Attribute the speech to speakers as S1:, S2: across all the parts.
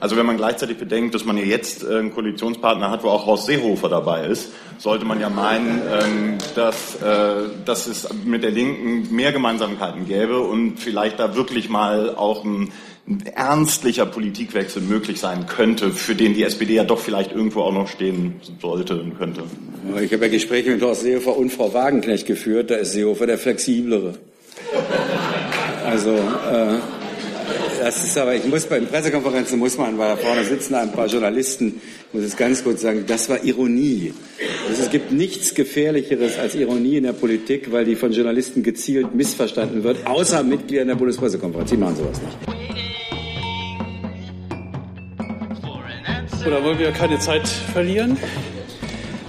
S1: Also wenn man gleichzeitig bedenkt, dass man ja jetzt äh, einen Koalitionspartner hat, wo auch Horst Seehofer dabei ist, sollte man ja meinen, ähm, dass, äh, dass es mit der Linken mehr Gemeinsamkeiten gäbe und vielleicht da wirklich mal auch ein ernstlicher Politikwechsel möglich sein könnte, für den die SPD ja doch vielleicht irgendwo auch noch stehen sollte und könnte.
S2: Ich habe ja Gespräche mit Horst Seehofer und Frau Wagenknecht geführt, da ist Seehofer der flexiblere. Also äh, das ist aber, ich muss bei den Pressekonferenzen muss man, weil da vorne sitzen ein paar Journalisten, muss es ganz kurz sagen, das war Ironie. Also es gibt nichts Gefährlicheres als Ironie in der Politik, weil die von Journalisten gezielt missverstanden wird, außer Mitgliedern der Bundespressekonferenz. Die machen sowas nicht.
S3: Oder wollen wir keine Zeit verlieren?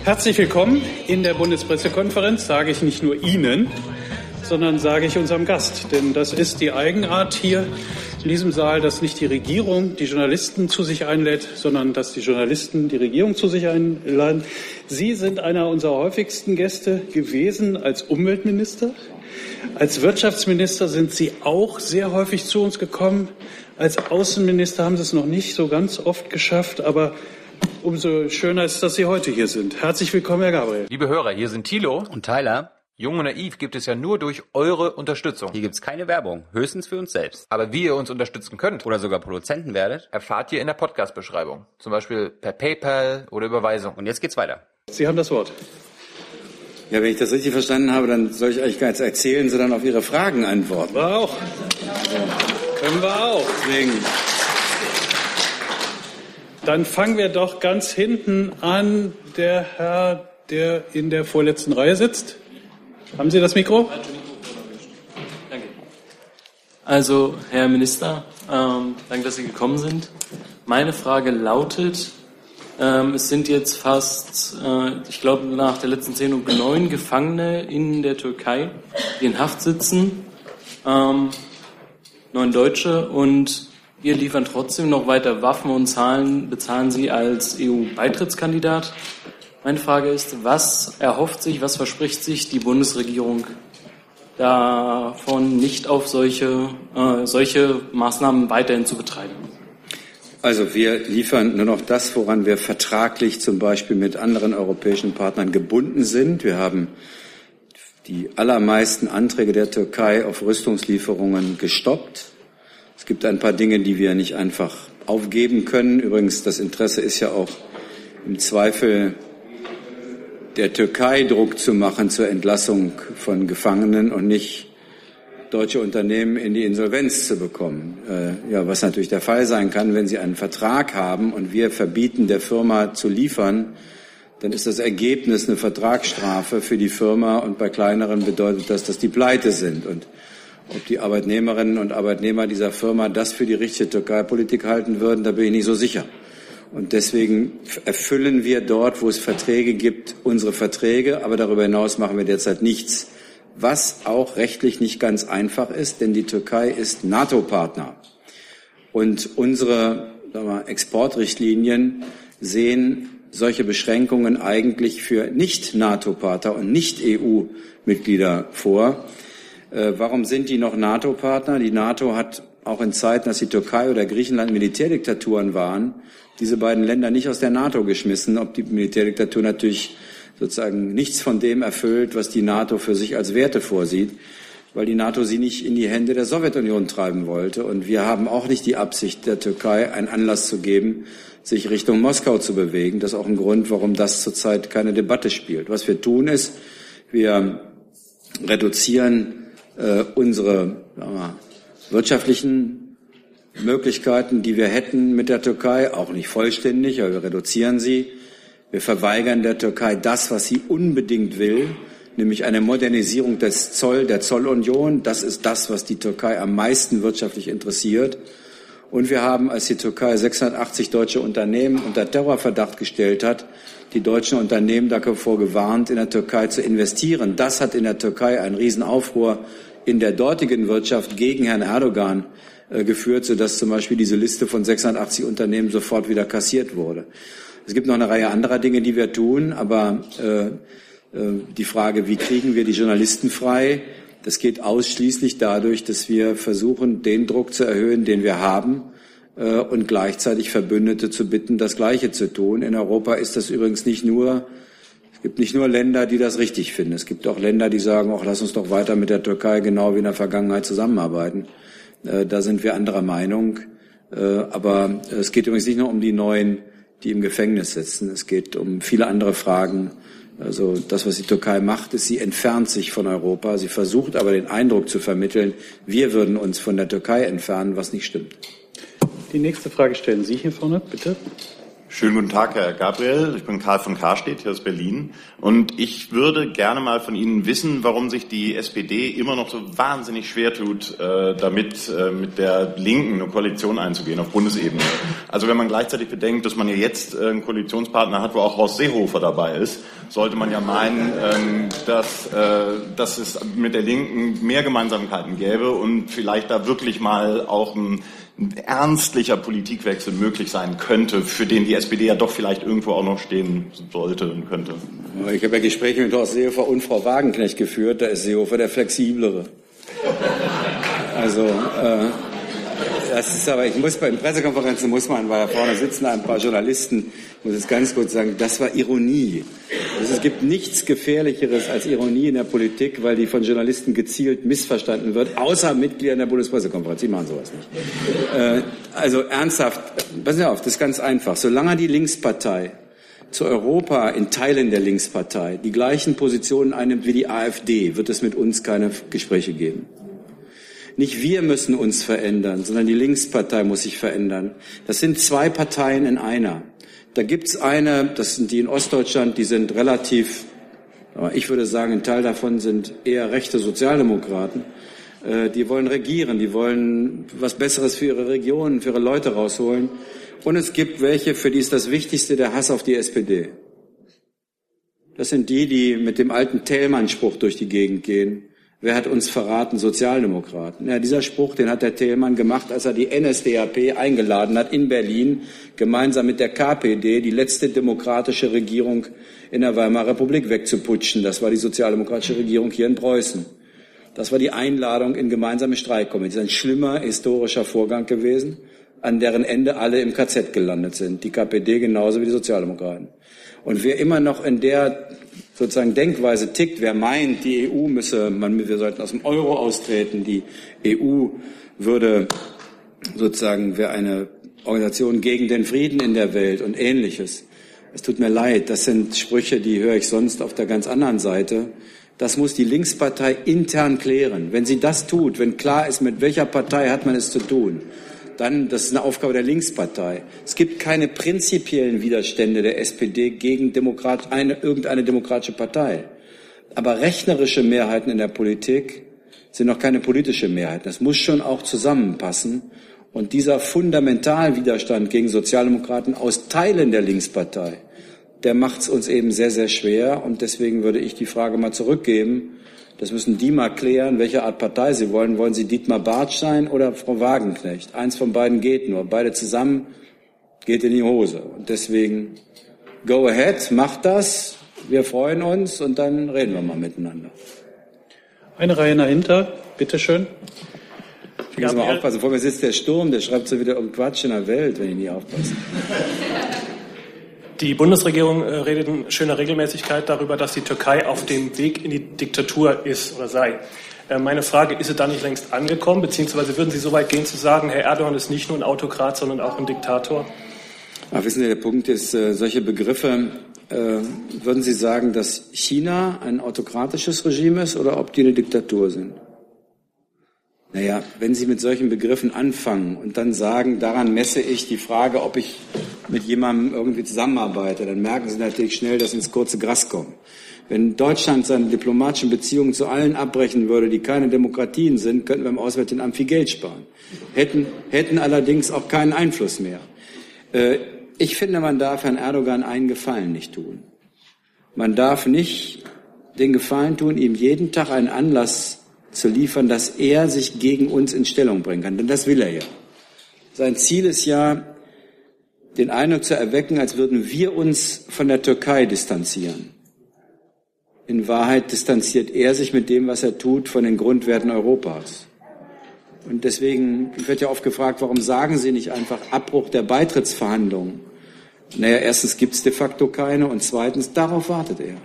S3: Herzlich willkommen in der Bundespressekonferenz, sage ich nicht nur Ihnen, sondern sage ich unserem Gast. Denn das ist die Eigenart hier in diesem Saal, dass nicht die Regierung die Journalisten zu sich einlädt, sondern dass die Journalisten die Regierung zu sich einladen. Sie sind einer unserer häufigsten Gäste gewesen als Umweltminister. Als Wirtschaftsminister sind Sie auch sehr häufig zu uns gekommen. Als Außenminister haben Sie es noch nicht so ganz oft geschafft, aber umso schöner ist, dass Sie heute hier sind. Herzlich willkommen, Herr Gabriel.
S4: Liebe Hörer, hier sind Thilo
S5: und Tyler.
S4: Jung und Naiv gibt es ja nur durch eure Unterstützung.
S5: Hier gibt es keine Werbung, höchstens für uns selbst.
S4: Aber wie ihr uns unterstützen könnt
S5: oder sogar Produzenten werdet,
S4: erfahrt ihr in der Podcast-Beschreibung. Zum Beispiel per PayPal oder Überweisung.
S5: Und jetzt geht's weiter.
S3: Sie haben das Wort.
S2: Ja, wenn ich das richtig verstanden habe, dann soll ich euch gar nichts erzählen, sondern auf Ihre Fragen antworten.
S3: Wir auch. Können wir auch.
S2: Deswegen.
S3: Dann fangen wir doch ganz hinten an. Der Herr, der in der vorletzten Reihe sitzt. Haben Sie das Mikro?
S6: Danke. Also, Herr Minister, ähm, danke, dass Sie gekommen sind. Meine Frage lautet, ähm, es sind jetzt fast, äh, ich glaube, nach der letzten Zählung neun Gefangene in der Türkei, die in Haft sitzen. Ähm, neun Deutsche und wir liefern trotzdem noch weiter Waffen und zahlen, bezahlen sie als EU-Beitrittskandidat. Meine Frage ist, was erhofft sich, was verspricht sich die Bundesregierung davon, nicht auf solche, äh, solche Maßnahmen weiterhin zu betreiben?
S2: Also wir liefern nur noch das, woran wir vertraglich zum Beispiel mit anderen europäischen Partnern gebunden sind. Wir haben die allermeisten Anträge der Türkei auf Rüstungslieferungen gestoppt. Es gibt ein paar Dinge, die wir nicht einfach aufgeben können. Übrigens, das Interesse ist ja auch im Zweifel der Türkei Druck zu machen zur Entlassung von Gefangenen und nicht deutsche Unternehmen in die Insolvenz zu bekommen. Äh, ja, was natürlich der Fall sein kann, wenn sie einen Vertrag haben und wir verbieten der Firma zu liefern, dann ist das Ergebnis eine Vertragsstrafe für die Firma und bei kleineren bedeutet das, dass die pleite sind. Und ob die Arbeitnehmerinnen und Arbeitnehmer dieser Firma das für die richtige Türkei-Politik halten würden, da bin ich nicht so sicher. Und deswegen erfüllen wir dort, wo es Verträge gibt, unsere Verträge, aber darüber hinaus machen wir derzeit nichts was auch rechtlich nicht ganz einfach ist, denn die Türkei ist NATO-Partner. Und unsere wir, Exportrichtlinien sehen solche Beschränkungen eigentlich für Nicht-NATO-Partner und Nicht-EU-Mitglieder vor. Äh, warum sind die noch NATO-Partner? Die NATO hat auch in Zeiten, als die Türkei oder Griechenland Militärdiktaturen waren, diese beiden Länder nicht aus der NATO geschmissen, ob die Militärdiktatur natürlich sozusagen nichts von dem erfüllt, was die NATO für sich als Werte vorsieht, weil die NATO sie nicht in die Hände der Sowjetunion treiben wollte. Und wir haben auch nicht die Absicht, der Türkei einen Anlass zu geben, sich Richtung Moskau zu bewegen. Das ist auch ein Grund, warum das zurzeit keine Debatte spielt. Was wir tun ist, wir reduzieren äh, unsere wir, wirtschaftlichen Möglichkeiten, die wir hätten mit der Türkei, auch nicht vollständig, aber wir reduzieren sie. Wir verweigern der Türkei das, was sie unbedingt will, nämlich eine Modernisierung des Zoll, der Zollunion. Das ist das, was die Türkei am meisten wirtschaftlich interessiert. Und wir haben, als die Türkei 680 deutsche Unternehmen unter Terrorverdacht gestellt hat, die deutschen Unternehmen davor gewarnt, in der Türkei zu investieren. Das hat in der Türkei einen Riesenaufruhr in der dortigen Wirtschaft gegen Herrn Erdogan äh, geführt, sodass zum Beispiel diese Liste von 680 Unternehmen sofort wieder kassiert wurde. Es gibt noch eine Reihe anderer Dinge, die wir tun, aber äh, äh, die Frage, wie kriegen wir die Journalisten frei, das geht ausschließlich dadurch, dass wir versuchen, den Druck zu erhöhen, den wir haben und gleichzeitig Verbündete zu bitten, das Gleiche zu tun. In Europa ist das übrigens nicht nur es gibt nicht nur Länder, die das richtig finden. Es gibt auch Länder, die sagen, auch lass uns doch weiter mit der Türkei genau wie in der Vergangenheit zusammenarbeiten. Äh, da sind wir anderer Meinung. Äh, aber es geht übrigens nicht nur um die Neuen, die im Gefängnis sitzen. Es geht um viele andere Fragen. Also das, was die Türkei macht, ist, sie entfernt sich von Europa. Sie versucht aber den Eindruck zu vermitteln, wir würden uns von der Türkei entfernen, was nicht stimmt.
S3: Die nächste Frage stellen Sie hier vorne, bitte.
S1: Schönen guten Tag, Herr Gabriel. Ich bin Karl von Karstedt hier aus Berlin. Und ich würde gerne mal von Ihnen wissen, warum sich die SPD immer noch so wahnsinnig schwer tut, äh, damit äh, mit der Linken eine Koalition einzugehen auf Bundesebene. Also wenn man gleichzeitig bedenkt, dass man ja jetzt äh, einen Koalitionspartner hat, wo auch Horst Seehofer dabei ist, sollte man ja meinen, ähm, dass, äh, dass es mit der Linken mehr Gemeinsamkeiten gäbe und vielleicht da wirklich mal auch ein ernstlicher Politikwechsel möglich sein könnte, für den die SPD ja doch vielleicht irgendwo auch noch stehen sollte und könnte.
S2: Ich habe ja Gespräche mit Horst Seehofer und Frau Wagenknecht geführt, da ist Seehofer der flexiblere. Also äh, das ist aber, ich muss bei den Pressekonferenzen muss man, weil da vorne sitzen ein paar Journalisten, muss es ganz kurz sagen, das war Ironie. Also es gibt nichts Gefährlicheres als Ironie in der Politik, weil die von Journalisten gezielt missverstanden wird, außer Mitgliedern der Bundespressekonferenz. Die machen sowas nicht. Äh, also ernsthaft, passen Sie auf, das ist ganz einfach. Solange die Linkspartei zu Europa in Teilen der Linkspartei die gleichen Positionen einnimmt wie die AfD, wird es mit uns keine Gespräche geben. Nicht wir müssen uns verändern, sondern die Linkspartei muss sich verändern. Das sind zwei Parteien in einer. Da gibt's eine, das sind die in Ostdeutschland, die sind relativ, ich würde sagen, ein Teil davon sind eher rechte Sozialdemokraten. Äh, die wollen regieren, die wollen was Besseres für ihre Region, für ihre Leute rausholen. Und es gibt welche, für die ist das Wichtigste der Hass auf die SPD. Das sind die, die mit dem alten Thälmann-Spruch durch die Gegend gehen. Wer hat uns verraten? Sozialdemokraten. Ja, dieser Spruch, den hat der Thälmann gemacht, als er die NSDAP eingeladen hat in Berlin, gemeinsam mit der KPD, die letzte demokratische Regierung in der Weimarer Republik wegzuputschen. Das war die sozialdemokratische Regierung hier in Preußen. Das war die Einladung in gemeinsame Streikkomitees. Ein schlimmer historischer Vorgang gewesen, an deren Ende alle im KZ gelandet sind. Die KPD genauso wie die Sozialdemokraten. Und wer immer noch in der sozusagen Denkweise tickt, wer meint, die EU müsse, man, wir sollten aus dem Euro austreten, die EU würde sozusagen, wäre eine Organisation gegen den Frieden in der Welt und ähnliches. Es tut mir leid, das sind Sprüche, die höre ich sonst auf der ganz anderen Seite. Das muss die Linkspartei intern klären. Wenn sie das tut, wenn klar ist, mit welcher Partei hat man es zu tun, dann, das ist eine Aufgabe der Linkspartei. Es gibt keine prinzipiellen Widerstände der SPD gegen Demokrat, eine, irgendeine demokratische Partei. Aber rechnerische Mehrheiten in der Politik sind noch keine politische Mehrheit. Das muss schon auch zusammenpassen. Und dieser Fundamentalwiderstand gegen Sozialdemokraten aus Teilen der Linkspartei, der macht es uns eben sehr, sehr schwer. Und deswegen würde ich die Frage mal zurückgeben. Das müssen die mal klären, welche Art Partei sie wollen. Wollen sie Dietmar Bartsch sein oder Frau Wagenknecht? Eins von beiden geht nur. Beide zusammen geht in die Hose. Und deswegen, go ahead, macht das. Wir freuen uns und dann reden wir mal miteinander.
S3: Eine Reihe dahinter, bitteschön.
S2: Ich muss mal aufpassen. Vor mir sitzt der Sturm, der schreibt so wieder um Quatsch in der Welt, wenn ich nie aufpasse.
S7: Die Bundesregierung äh, redet in schöner Regelmäßigkeit darüber, dass die Türkei auf dem Weg in die Diktatur ist oder sei. Äh, meine Frage, ist sie da nicht längst angekommen, beziehungsweise würden Sie so weit gehen zu sagen, Herr Erdogan ist nicht nur ein Autokrat, sondern auch ein Diktator?
S2: Ach, wissen Sie, der Punkt ist, äh, solche Begriffe, würden Sie sagen, dass China ein autokratisches Regime ist oder ob die eine Diktatur sind? Naja, wenn Sie mit solchen Begriffen anfangen und dann sagen, daran messe ich die Frage, ob ich mit jemandem irgendwie zusammenarbeite, dann merken Sie natürlich schnell, dass Sie ins kurze Gras kommen. Wenn Deutschland seine diplomatischen Beziehungen zu allen abbrechen würde, die keine Demokratien sind, könnten wir im Auswärtigen Amt viel Geld sparen. Hätten, hätten allerdings auch keinen Einfluss mehr. Äh, ich finde, man darf Herrn Erdogan einen Gefallen nicht tun. Man darf nicht den Gefallen tun, ihm jeden Tag einen Anlass zu liefern, dass er sich gegen uns in Stellung bringen kann. Denn das will er ja. Sein Ziel ist ja, den Eindruck zu erwecken, als würden wir uns von der Türkei distanzieren. In Wahrheit distanziert er sich mit dem, was er tut, von den Grundwerten Europas. Und deswegen wird ja oft gefragt, warum sagen Sie nicht einfach Abbruch der Beitrittsverhandlungen? Naja, erstens gibt es de facto keine und zweitens, darauf wartet er.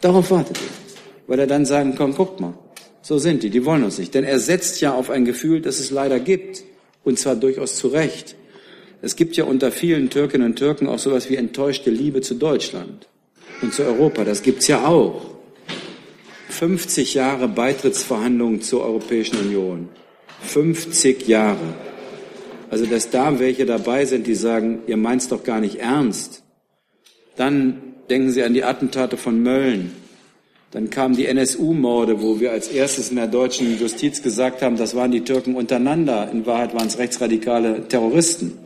S2: Darauf wartet er. Weil er dann sagen kann, guckt mal, so sind die, die wollen uns nicht. Denn er setzt ja auf ein Gefühl, das es leider gibt. Und zwar durchaus zu Recht. Es gibt ja unter vielen Türkinnen und Türken auch sowas wie enttäuschte Liebe zu Deutschland und zu Europa. Das gibt's ja auch. 50 Jahre Beitrittsverhandlungen zur Europäischen Union. 50 Jahre. Also, dass da welche dabei sind, die sagen, ihr meint's doch gar nicht ernst. Dann denken Sie an die Attentate von Mölln. Dann kamen die NSU-Morde, wo wir als erstes in der deutschen Justiz gesagt haben, das waren die Türken untereinander. In Wahrheit waren es rechtsradikale Terroristen.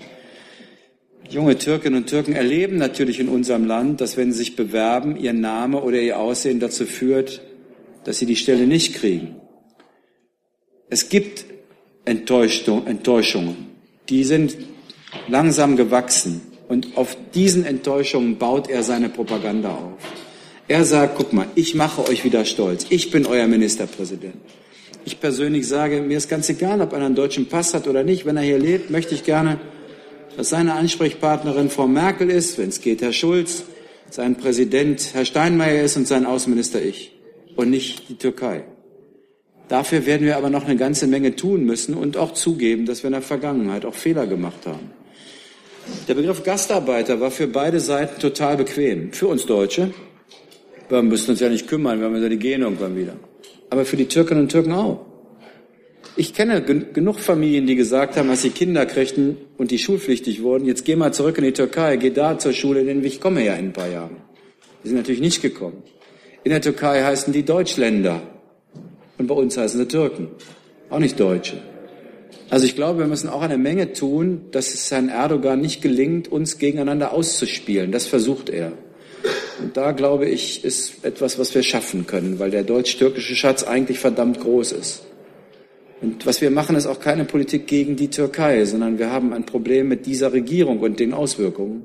S2: Junge Türkinnen und Türken erleben natürlich in unserem Land, dass wenn sie sich bewerben, ihr Name oder ihr Aussehen dazu führt, dass sie die Stelle nicht kriegen. Es gibt Enttäuschungen. Die sind langsam gewachsen. Und auf diesen Enttäuschungen baut er seine Propaganda auf. Er sagt, guck mal, ich mache euch wieder stolz. Ich bin euer Ministerpräsident. Ich persönlich sage, mir ist ganz egal, ob einer einen deutschen Pass hat oder nicht. Wenn er hier lebt, möchte ich gerne, dass seine Ansprechpartnerin Frau Merkel ist, wenn es geht, Herr Schulz, sein Präsident Herr Steinmeier ist und sein Außenminister ich und nicht die Türkei. Dafür werden wir aber noch eine ganze Menge tun müssen und auch zugeben, dass wir in der Vergangenheit auch Fehler gemacht haben. Der Begriff Gastarbeiter war für beide Seiten total bequem. Für uns Deutsche. Wir müssen uns ja nicht kümmern, wir haben ja die gehen irgendwann wieder. Aber für die Türkinnen und Türken auch. Ich kenne gen genug Familien, die gesagt haben, als sie Kinder kriegten und die schulpflichtig wurden, jetzt geh mal zurück in die Türkei, geh da zur Schule, denn ich komme ja in ein paar Jahren. Die sind natürlich nicht gekommen. In der Türkei heißen die Deutschländer. Und bei uns heißen sie Türken. Auch nicht Deutsche. Also ich glaube, wir müssen auch eine Menge tun, dass es Herrn Erdogan nicht gelingt, uns gegeneinander auszuspielen. Das versucht er. Und da, glaube ich, ist etwas, was wir schaffen können, weil der deutsch-türkische Schatz eigentlich verdammt groß ist. Und was wir machen, ist auch keine Politik gegen die Türkei, sondern wir haben ein Problem mit dieser Regierung und den Auswirkungen.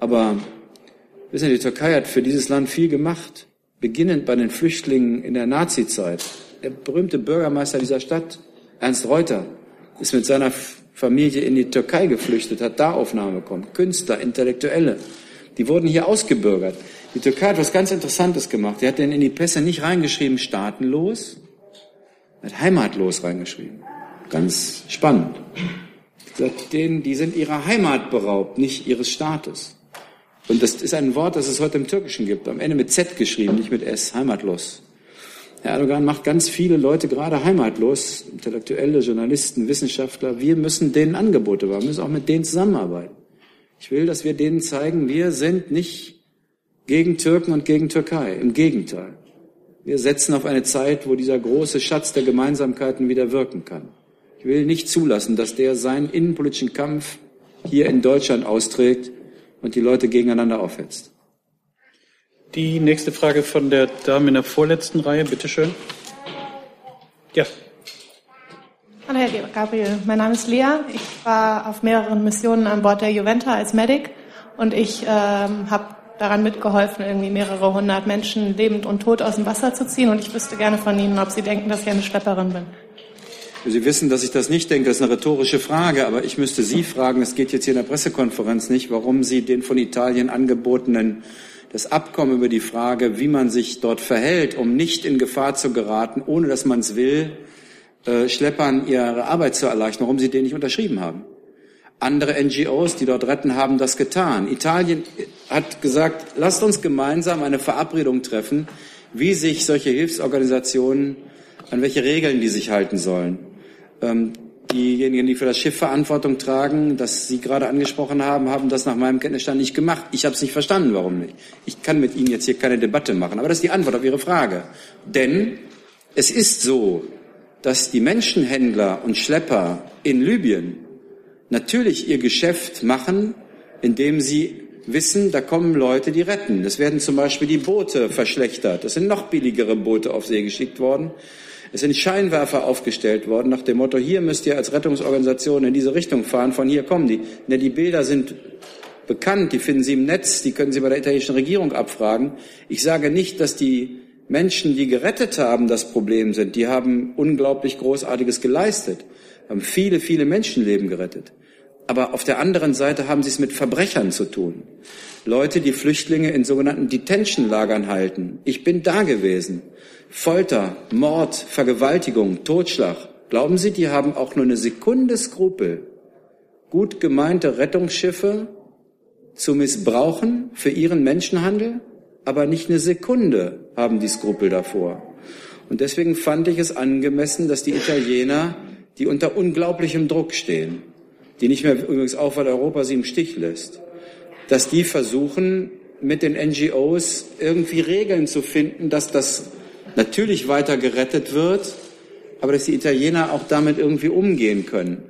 S2: Aber wissen Sie, die Türkei hat für dieses Land viel gemacht beginnend bei den Flüchtlingen in der Nazizeit. Der berühmte Bürgermeister dieser Stadt, Ernst Reuter, ist mit seiner Familie in die Türkei geflüchtet, hat da Aufnahme bekommen. Künstler, Intellektuelle, die wurden hier ausgebürgert. Die Türkei hat was ganz Interessantes gemacht. Die hat denn in die Pässe nicht reingeschrieben staatenlos, hat heimatlos reingeschrieben. Ganz spannend. Denen, die sind ihrer Heimat beraubt, nicht ihres Staates. Und das ist ein Wort, das es heute im Türkischen gibt, am Ende mit Z geschrieben, nicht mit S, heimatlos. Herr Erdogan macht ganz viele Leute gerade heimatlos, Intellektuelle, Journalisten, Wissenschaftler. Wir müssen denen Angebote machen, wir müssen auch mit denen zusammenarbeiten. Ich will, dass wir denen zeigen, wir sind nicht gegen Türken und gegen Türkei. Im Gegenteil. Wir setzen auf eine Zeit, wo dieser große Schatz der Gemeinsamkeiten wieder wirken kann. Ich will nicht zulassen, dass der seinen innenpolitischen Kampf hier in Deutschland austrägt und die Leute gegeneinander aufhetzt.
S3: Die nächste Frage von der Dame in der vorletzten Reihe, bitteschön. Ja.
S8: Hallo Herr Gabriel, mein Name ist Lea. Ich war auf mehreren Missionen an Bord der Juventa als Medic und ich ähm, habe daran mitgeholfen, irgendwie mehrere hundert Menschen lebend und tot aus dem Wasser zu ziehen. Und ich wüsste gerne von Ihnen, ob Sie denken, dass ich eine Schlepperin bin.
S2: Sie wissen, dass ich das nicht denke. Das ist eine rhetorische Frage. Aber ich müsste Sie fragen, es geht jetzt hier in der Pressekonferenz nicht, warum Sie den von Italien angebotenen das Abkommen über die Frage, wie man sich dort verhält, um nicht in Gefahr zu geraten, ohne dass man es will, äh, Schleppern ihre Arbeit zu erleichtern, warum Sie den nicht unterschrieben haben. Andere NGOs, die dort retten, haben das getan. Italien hat gesagt, lasst uns gemeinsam eine Verabredung treffen, wie sich solche Hilfsorganisationen, an welche Regeln die sich halten sollen. Ähm, diejenigen, die für das Schiff Verantwortung tragen, das Sie gerade angesprochen haben, haben das nach meinem Kenntnisstand nicht gemacht. Ich habe es nicht verstanden, warum nicht. Ich kann mit Ihnen jetzt hier keine Debatte machen, aber das ist die Antwort auf Ihre Frage. Denn es ist so, dass die Menschenhändler und Schlepper in Libyen natürlich ihr Geschäft machen, indem sie wissen, da kommen Leute, die retten. Es werden zum Beispiel die Boote verschlechtert. Es sind noch billigere Boote auf See geschickt worden. Es sind Scheinwerfer aufgestellt worden nach dem Motto, hier müsst ihr als Rettungsorganisation in diese Richtung fahren, von hier kommen die. Ne, die Bilder sind bekannt, die finden Sie im Netz, die können Sie bei der italienischen Regierung abfragen. Ich sage nicht, dass die Menschen, die gerettet haben, das Problem sind. Die haben unglaublich Großartiges geleistet, haben viele, viele Menschenleben gerettet. Aber auf der anderen Seite haben sie es mit Verbrechern zu tun. Leute, die Flüchtlinge in sogenannten Detention-Lagern halten. Ich bin da gewesen. Folter, Mord, Vergewaltigung, Totschlag. Glauben Sie, die haben auch nur eine Sekunde Skrupel, gut gemeinte Rettungsschiffe zu missbrauchen für ihren Menschenhandel? Aber nicht eine Sekunde haben die Skrupel davor. Und deswegen fand ich es angemessen, dass die Italiener, die unter unglaublichem Druck stehen, die nicht mehr übrigens auch, weil Europa sie im Stich lässt, dass die versuchen, mit den NGOs irgendwie Regeln zu finden, dass das natürlich weiter gerettet wird, aber dass die Italiener auch damit irgendwie umgehen können.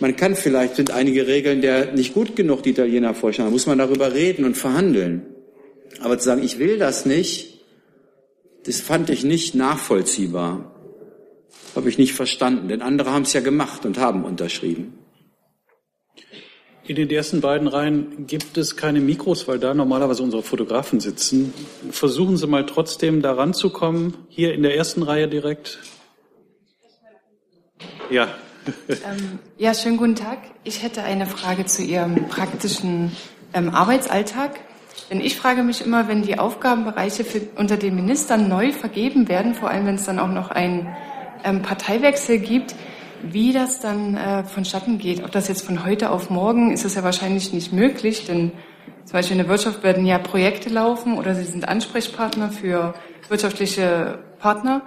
S2: Man kann vielleicht, sind einige Regeln der nicht gut genug, die Italiener vorstellen, da muss man darüber reden und verhandeln. Aber zu sagen, ich will das nicht, das fand ich nicht nachvollziehbar. Habe ich nicht verstanden, denn andere haben es ja gemacht und haben unterschrieben.
S3: In den ersten beiden Reihen gibt es keine Mikros, weil da normalerweise unsere Fotografen sitzen. Versuchen Sie mal trotzdem da ranzukommen. Hier in der ersten Reihe direkt.
S9: Ja. Ähm, ja, schönen guten Tag. Ich hätte eine Frage zu Ihrem praktischen ähm, Arbeitsalltag. Denn ich frage mich immer, wenn die Aufgabenbereiche für, unter den Ministern neu vergeben werden, vor allem wenn es dann auch noch einen ähm, Parteiwechsel gibt, wie das dann äh, vonstatten geht, ob das jetzt von heute auf morgen, ist es ja wahrscheinlich nicht möglich, denn zum Beispiel in der Wirtschaft werden ja Projekte laufen oder Sie sind Ansprechpartner für wirtschaftliche Partner.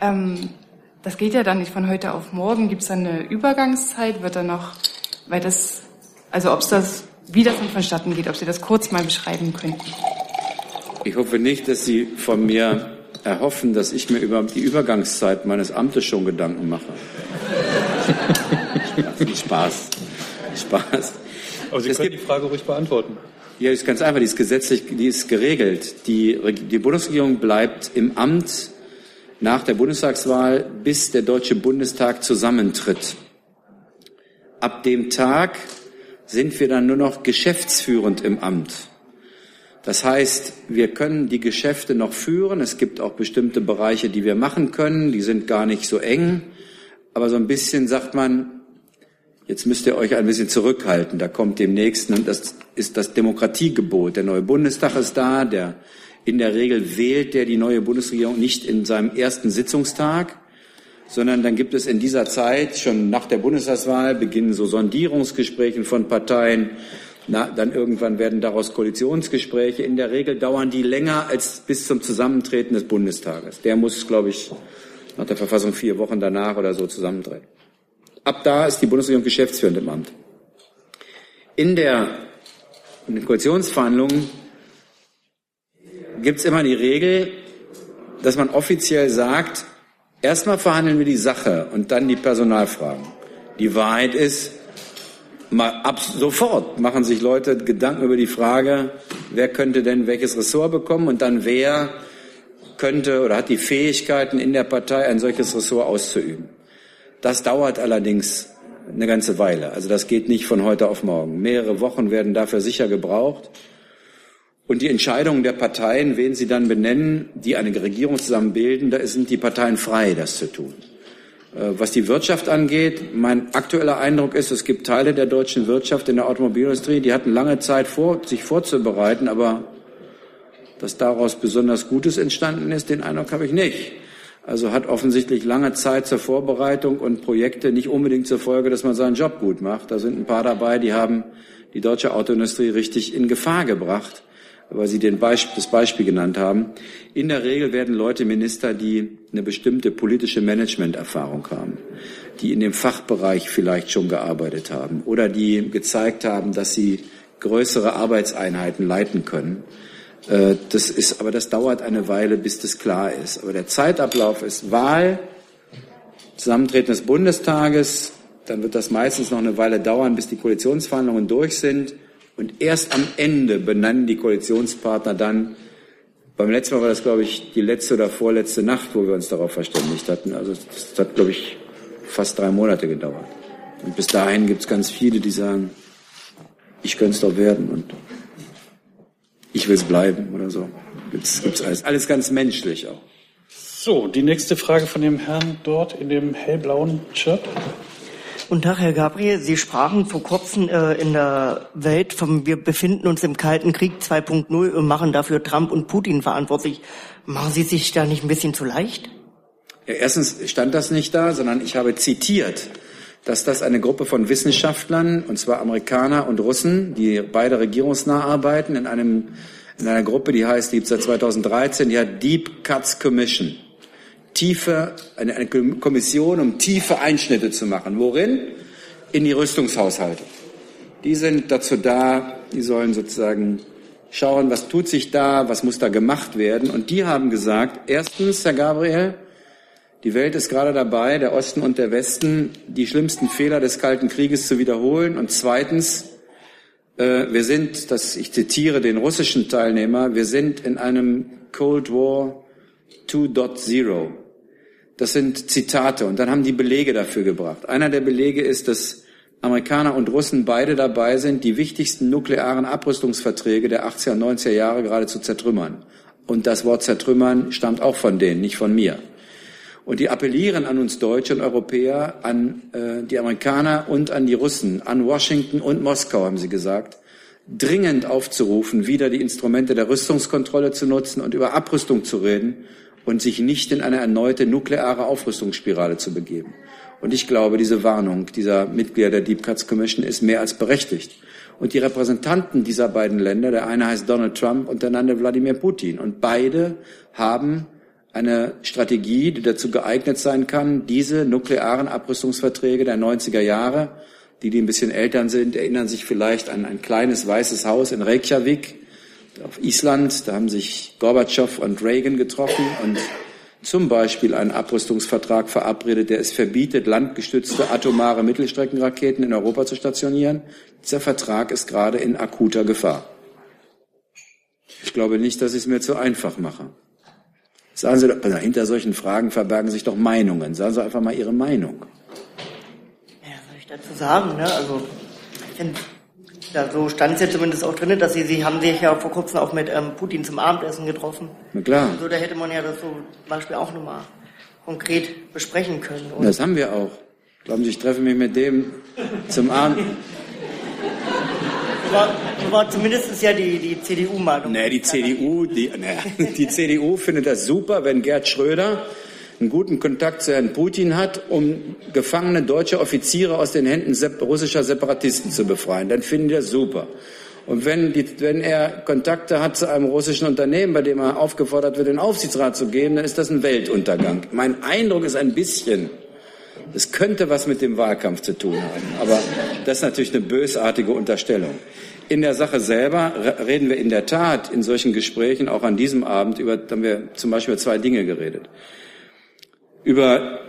S9: Ähm, das geht ja dann nicht von heute auf morgen. Gibt es dann eine Übergangszeit? Wird dann noch, weil das, also ob es das, wie das vonstatten geht, ob Sie das kurz mal beschreiben könnten?
S2: Ich hoffe nicht, dass Sie von mir erhoffen, dass ich mir über die Übergangszeit meines Amtes schon Gedanken mache. Spaß. Spaß.
S3: Aber Sie es können die Frage ruhig beantworten.
S2: Ja, ist ganz einfach. Die ist gesetzlich, die ist geregelt. Die, die Bundesregierung bleibt im Amt nach der Bundestagswahl, bis der Deutsche Bundestag zusammentritt. Ab dem Tag sind wir dann nur noch geschäftsführend im Amt. Das heißt, wir können die Geschäfte noch führen. Es gibt auch bestimmte Bereiche, die wir machen können. Die sind gar nicht so eng. Aber so ein bisschen sagt man, jetzt müsst ihr euch ein bisschen zurückhalten. Da kommt demnächst, und das ist das Demokratiegebot. Der neue Bundestag ist da. Der, in der Regel wählt der die neue Bundesregierung nicht in seinem ersten Sitzungstag, sondern dann gibt es in dieser Zeit, schon nach der Bundestagswahl, beginnen so Sondierungsgespräche von Parteien na, dann irgendwann werden daraus Koalitionsgespräche. In der Regel dauern die länger als bis zum Zusammentreten des Bundestages. Der muss, glaube ich, nach der Verfassung vier Wochen danach oder so zusammentreten. Ab da ist die Bundesregierung geschäftsführend im Amt. In, der, in den Koalitionsverhandlungen gibt es immer die Regel, dass man offiziell sagt, erstmal verhandeln wir die Sache und dann die Personalfragen. Die Wahrheit ist, Mal ab sofort machen sich Leute Gedanken über die Frage, wer könnte denn welches Ressort bekommen und dann wer könnte oder hat die Fähigkeiten in der Partei ein solches Ressort auszuüben. Das dauert allerdings eine ganze Weile. Also das geht nicht von heute auf morgen. Mehrere Wochen werden dafür sicher gebraucht. Und die Entscheidungen der Parteien, wen sie dann benennen, die eine Regierung zusammen bilden, da sind die Parteien frei, das zu tun. Äh, was die Wirtschaft angeht, mein aktueller Eindruck ist, es gibt Teile der deutschen Wirtschaft in der Automobilindustrie, die hatten lange Zeit vor, sich vorzubereiten, aber dass daraus besonders Gutes entstanden ist, den Eindruck habe ich nicht. Also hat offensichtlich lange Zeit zur Vorbereitung und Projekte nicht unbedingt zur Folge, dass man seinen Job gut macht. Da sind ein paar dabei, die haben die deutsche Autoindustrie richtig in Gefahr gebracht weil Sie den Beisp das Beispiel genannt haben. In der Regel werden Leute Minister, die eine bestimmte politische Managementerfahrung haben, die in dem Fachbereich vielleicht schon gearbeitet haben oder die gezeigt haben, dass sie größere Arbeitseinheiten leiten können. Äh, das ist, aber das dauert eine Weile, bis das klar ist. Aber der Zeitablauf ist Wahl, Zusammentreten des Bundestages, dann wird das meistens noch eine Weile dauern, bis die Koalitionsverhandlungen durch sind. Und erst am Ende benennen die Koalitionspartner dann, beim letzten Mal war das, glaube ich, die letzte oder vorletzte Nacht, wo wir uns darauf verständigt hatten. Also das hat, glaube ich, fast drei Monate gedauert. Und bis dahin gibt es ganz viele, die sagen, ich könnte es doch werden und ich will es bleiben oder so. Gibt's, gibt's alles, alles ganz menschlich auch.
S3: So, die nächste Frage von dem Herrn dort in dem hellblauen Shirt.
S10: Guten Tag, Herr Gabriel. Sie sprachen vor kurzem äh, in der Welt vom Wir befinden uns im Kalten Krieg 2.0 und machen dafür Trump und Putin verantwortlich. Machen Sie sich da nicht ein bisschen zu leicht?
S2: Ja, erstens stand das nicht da, sondern ich habe zitiert, dass das eine Gruppe von Wissenschaftlern, und zwar Amerikaner und Russen, die beide regierungsnah arbeiten, in, einem, in einer Gruppe, die heißt, die gibt seit 2013, die hat Deep Cuts Commission tiefe, eine, eine Kommission, um tiefe Einschnitte zu machen. Worin? In die Rüstungshaushalte. Die sind dazu da, die sollen sozusagen schauen, was tut sich da, was muss da gemacht werden. Und die haben gesagt, erstens, Herr Gabriel, die Welt ist gerade dabei, der Osten und der Westen, die schlimmsten Fehler des Kalten Krieges zu wiederholen. Und zweitens, äh, wir sind, das, ich zitiere den russischen Teilnehmer, wir sind in einem Cold War 2.0. Das sind Zitate und dann haben die Belege dafür gebracht. Einer der Belege ist, dass Amerikaner und Russen beide dabei sind, die wichtigsten nuklearen Abrüstungsverträge der 80er und 90er Jahre gerade zu zertrümmern. Und das Wort zertrümmern stammt auch von denen, nicht von mir. Und die appellieren an uns Deutsche und Europäer, an äh, die Amerikaner und an die Russen, an Washington und Moskau, haben sie gesagt, dringend aufzurufen, wieder die Instrumente der Rüstungskontrolle zu nutzen und über Abrüstung zu reden und sich nicht in eine erneute nukleare Aufrüstungsspirale zu begeben. Und ich glaube, diese Warnung dieser Mitglieder der Deep Cuts Commission ist mehr als berechtigt. Und die Repräsentanten dieser beiden Länder, der eine heißt Donald Trump und der andere Wladimir Putin. Und beide haben eine Strategie, die dazu geeignet sein kann, diese nuklearen Abrüstungsverträge der 90er Jahre, die, die ein bisschen älter sind, erinnern sich vielleicht an ein kleines weißes Haus in Reykjavik, auf Island, da haben sich Gorbatschow und Reagan getroffen und zum Beispiel einen Abrüstungsvertrag verabredet, der es verbietet, landgestützte atomare Mittelstreckenraketen in Europa zu stationieren. Dieser Vertrag ist gerade in akuter Gefahr. Ich glaube nicht, dass ich es mir zu einfach mache. Sagen Sie, doch, hinter solchen Fragen verbergen sich doch Meinungen. Sagen Sie einfach mal Ihre Meinung.
S10: Ja, was soll ich dazu sagen? Ne? Also, ich finde ja, so stand es ja zumindest auch drin, dass Sie, Sie haben sich ja vor kurzem auch mit ähm, Putin zum Abendessen getroffen.
S2: Na klar.
S10: So, da hätte man ja das so zum Beispiel auch nochmal konkret besprechen können.
S2: Und das haben wir auch. Glauben Sie, ich treffe mich mit dem zum Abend.
S10: War, war zumindest ja die, die CDU-Meinung.
S2: Nee, die CDU, die, nee, die CDU findet das super, wenn Gerd Schröder einen guten Kontakt zu Herrn Putin hat, um gefangene deutsche Offiziere aus den Händen russischer Separatisten zu befreien. Dann finden die das super. Und wenn, die, wenn er Kontakte hat zu einem russischen Unternehmen, bei dem er aufgefordert wird, den Aufsichtsrat zu geben, dann ist das ein Weltuntergang. Mein Eindruck ist ein bisschen, es könnte was mit dem Wahlkampf zu tun haben. Aber das ist natürlich eine bösartige Unterstellung. In der Sache selber reden wir in der Tat in solchen Gesprächen, auch an diesem Abend, über, haben wir zum Beispiel über zwei Dinge geredet über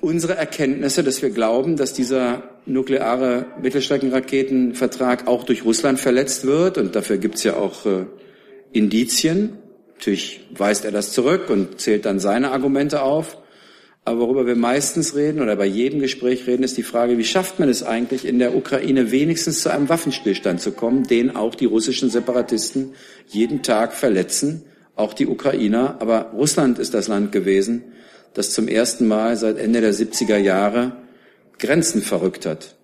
S2: unsere Erkenntnisse, dass wir glauben, dass dieser nukleare Mittelstreckenraketenvertrag auch durch Russland verletzt wird. Und dafür gibt es ja auch äh, Indizien. Natürlich weist er das zurück und zählt dann seine Argumente auf. Aber worüber wir meistens reden oder bei jedem Gespräch reden, ist die Frage, wie schafft man es eigentlich, in der Ukraine wenigstens zu einem Waffenstillstand zu kommen, den auch die russischen Separatisten jeden Tag verletzen, auch die Ukrainer. Aber Russland ist das Land gewesen, das zum ersten Mal seit Ende der 70er Jahre Grenzen verrückt hat.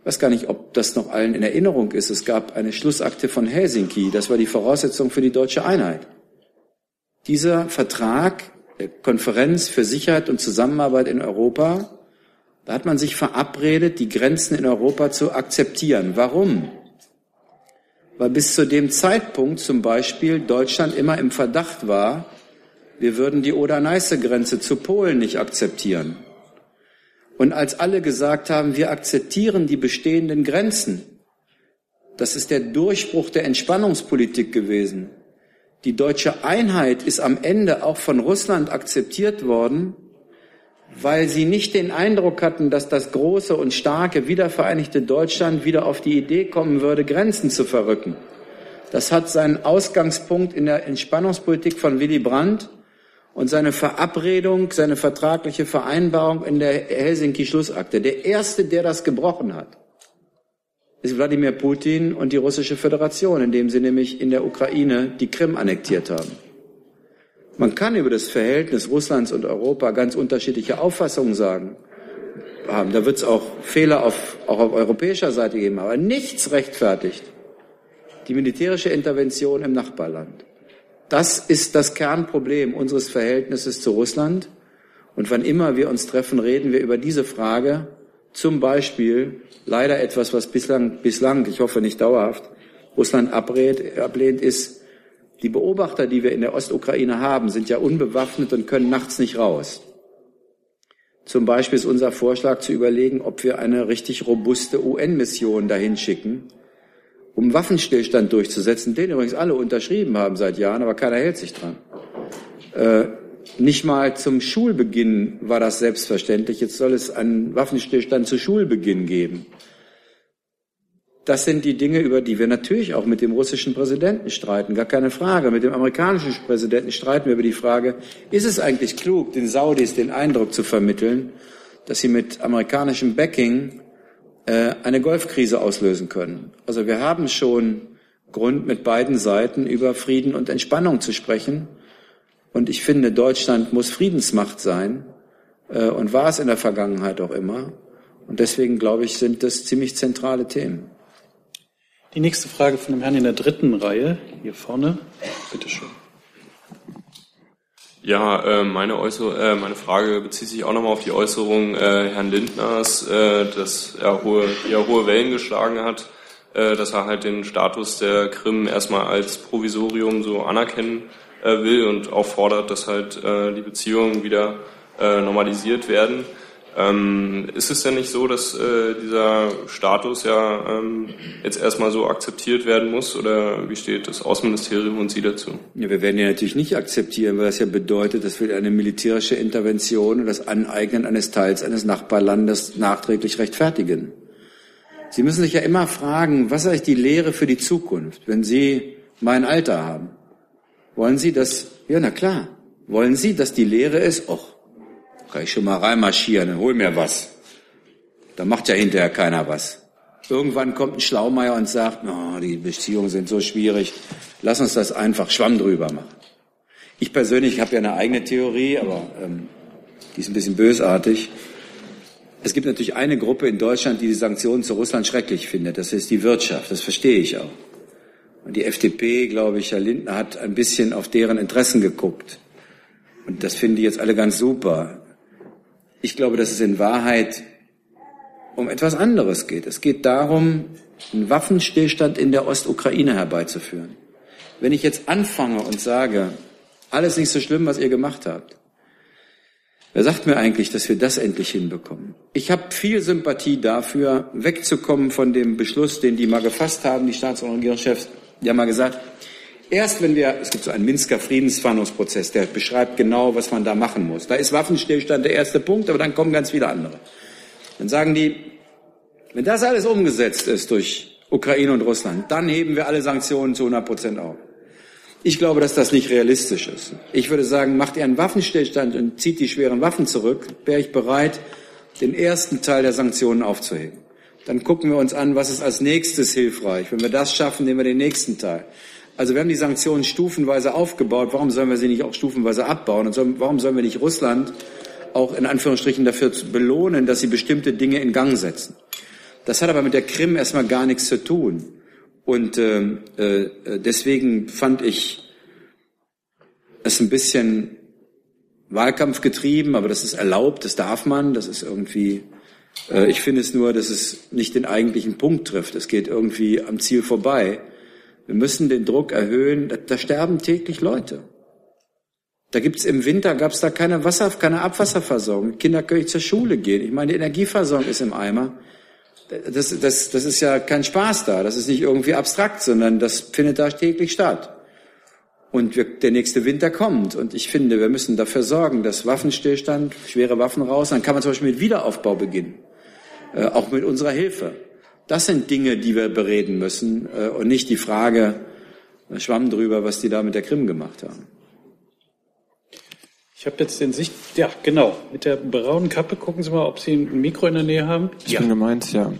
S2: Ich weiß gar nicht, ob das noch allen in Erinnerung ist. Es gab eine Schlussakte von Helsinki. Das war die Voraussetzung für die deutsche Einheit. Dieser Vertrag der Konferenz für Sicherheit und Zusammenarbeit in Europa, da hat man sich verabredet, die Grenzen in Europa zu akzeptieren. Warum? Weil bis zu dem Zeitpunkt zum Beispiel Deutschland immer im Verdacht war, wir würden die Oder-Neiße-Grenze zu Polen nicht akzeptieren. Und als alle gesagt haben, wir akzeptieren die bestehenden Grenzen, das ist der Durchbruch der Entspannungspolitik gewesen. Die deutsche Einheit ist am Ende auch von Russland akzeptiert worden, weil sie nicht den Eindruck hatten, dass das große und starke wiedervereinigte Deutschland wieder auf die Idee kommen würde, Grenzen zu verrücken. Das hat seinen Ausgangspunkt in der Entspannungspolitik von Willy Brandt und seine Verabredung, seine vertragliche Vereinbarung in der Helsinki-Schlussakte. Der erste, der das gebrochen hat, ist Wladimir Putin und die russische Föderation, indem sie nämlich in der Ukraine die Krim annektiert haben. Man kann über das Verhältnis Russlands und Europa ganz unterschiedliche Auffassungen sagen. Haben. Da wird es auch Fehler auf, auch auf europäischer Seite geben, aber nichts rechtfertigt die militärische Intervention im Nachbarland. Das ist das Kernproblem unseres Verhältnisses zu Russland. Und wann immer wir uns treffen, reden wir über diese Frage. Zum Beispiel leider etwas, was bislang, bislang ich hoffe nicht dauerhaft, Russland ablehnt, ablehnt ist, die Beobachter, die wir in der Ostukraine haben, sind ja unbewaffnet und können nachts nicht raus. Zum Beispiel ist unser Vorschlag zu überlegen, ob wir eine richtig robuste UN-Mission dahin schicken, um Waffenstillstand durchzusetzen, den übrigens alle unterschrieben haben seit Jahren, aber keiner hält sich dran. Äh, nicht mal zum Schulbeginn war das selbstverständlich. Jetzt soll es einen Waffenstillstand zu Schulbeginn geben. Das sind die Dinge, über die wir natürlich auch mit dem russischen Präsidenten streiten, gar keine Frage. Mit dem amerikanischen Präsidenten streiten wir über die Frage, ist es eigentlich klug, den Saudis den Eindruck zu vermitteln, dass sie mit amerikanischem Backing äh, eine Golfkrise auslösen können. Also wir haben schon Grund, mit beiden Seiten über Frieden und Entspannung zu sprechen. Und ich finde, Deutschland muss Friedensmacht sein äh, und war es in der Vergangenheit auch immer. Und deswegen, glaube ich, sind das ziemlich zentrale Themen.
S3: Die nächste Frage von dem Herrn in der dritten Reihe, hier vorne. Bitte schön.
S11: Ja, äh, meine, Äußer äh, meine Frage bezieht sich auch nochmal auf die Äußerung äh, Herrn Lindners, dass er hohe, ja, hohe Wellen geschlagen hat, dass er halt den Status der Krim erstmal als Provisorium so anerkennen will und auch fordert, dass halt die Beziehungen wieder normalisiert werden. Ähm, ist es denn nicht so, dass äh, dieser Status ja ähm, jetzt erstmal so akzeptiert werden muss oder wie steht das Außenministerium und Sie dazu?
S2: Ja, wir werden ja natürlich nicht akzeptieren, weil das ja bedeutet, dass wir eine militärische Intervention und das Aneignen eines Teils eines Nachbarlandes nachträglich rechtfertigen. Sie müssen sich ja immer fragen, was ist eigentlich die Lehre für die Zukunft, wenn Sie mein Alter haben? Wollen Sie das? Ja, na klar. Wollen Sie, dass die Lehre ist? Och, kann ich schon mal reinmarschieren, hol mir was. Da macht ja hinterher keiner was. Irgendwann kommt ein Schlaumeier und sagt, oh, die Beziehungen sind so schwierig, lass uns das einfach Schwamm drüber machen. Ich persönlich habe ja eine eigene Theorie, aber ähm, die ist ein bisschen bösartig. Es gibt natürlich eine Gruppe in Deutschland, die die Sanktionen zu Russland schrecklich findet. Das ist die Wirtschaft. Das verstehe ich auch. Und die FDP, glaube ich, Herr Lindner hat ein bisschen auf deren Interessen geguckt. Und das finden die jetzt alle ganz super. Ich glaube, dass es in Wahrheit um etwas anderes geht. Es geht darum, einen Waffenstillstand in der Ostukraine herbeizuführen. Wenn ich jetzt anfange und sage, alles nicht so schlimm, was ihr gemacht habt, wer sagt mir eigentlich, dass wir das endlich hinbekommen? Ich habe viel Sympathie dafür, wegzukommen von dem Beschluss, den die mal gefasst haben, die Staats- und Regierungschefs. Die haben mal gesagt, Erst wenn wir, es gibt so einen Minsker Friedensverhandlungsprozess, der beschreibt genau, was man da machen muss. Da ist Waffenstillstand der erste Punkt, aber dann kommen ganz viele andere. Dann sagen die, wenn das alles umgesetzt ist durch Ukraine und Russland, dann heben wir alle Sanktionen zu 100 Prozent auf. Ich glaube, dass das nicht realistisch ist. Ich würde sagen, macht ihr einen Waffenstillstand und zieht die schweren Waffen zurück, wäre ich bereit, den ersten Teil der Sanktionen aufzuheben. Dann gucken wir uns an, was ist als nächstes hilfreich. Wenn wir das schaffen, nehmen wir den nächsten Teil. Also wir haben die Sanktionen stufenweise aufgebaut. Warum sollen wir sie nicht auch stufenweise abbauen? Und warum sollen wir nicht Russland auch in Anführungsstrichen dafür belohnen, dass sie bestimmte Dinge in Gang setzen? Das hat aber mit der Krim erstmal gar nichts zu tun. Und äh, äh, deswegen fand ich es ein bisschen Wahlkampf getrieben, aber das ist erlaubt, das darf man, das ist irgendwie, äh, ich finde es nur, dass es nicht den eigentlichen Punkt trifft. Es geht irgendwie am Ziel vorbei. Wir müssen den Druck erhöhen. Da, da sterben täglich Leute. Da gibt's im Winter gab's da keine Wasser, keine Abwasserversorgung. Kinder können nicht zur Schule gehen. Ich meine, die Energieversorgung ist im Eimer. Das, das, das ist ja kein Spaß da. Das ist nicht irgendwie abstrakt, sondern das findet da täglich statt. Und wir, der nächste Winter kommt. Und ich finde, wir müssen dafür sorgen, dass Waffenstillstand, schwere Waffen raus, dann kann man zum Beispiel mit Wiederaufbau beginnen. Äh, auch mit unserer Hilfe. Das sind Dinge, die wir bereden müssen äh, und nicht die Frage, äh, Schwamm drüber, was die da mit der Krim gemacht haben.
S3: Ich habe jetzt den Sicht, ja, genau, mit der braunen Kappe. Gucken Sie mal, ob Sie ein Mikro in der Nähe haben.
S12: Ich ja. bin gemeint, ja.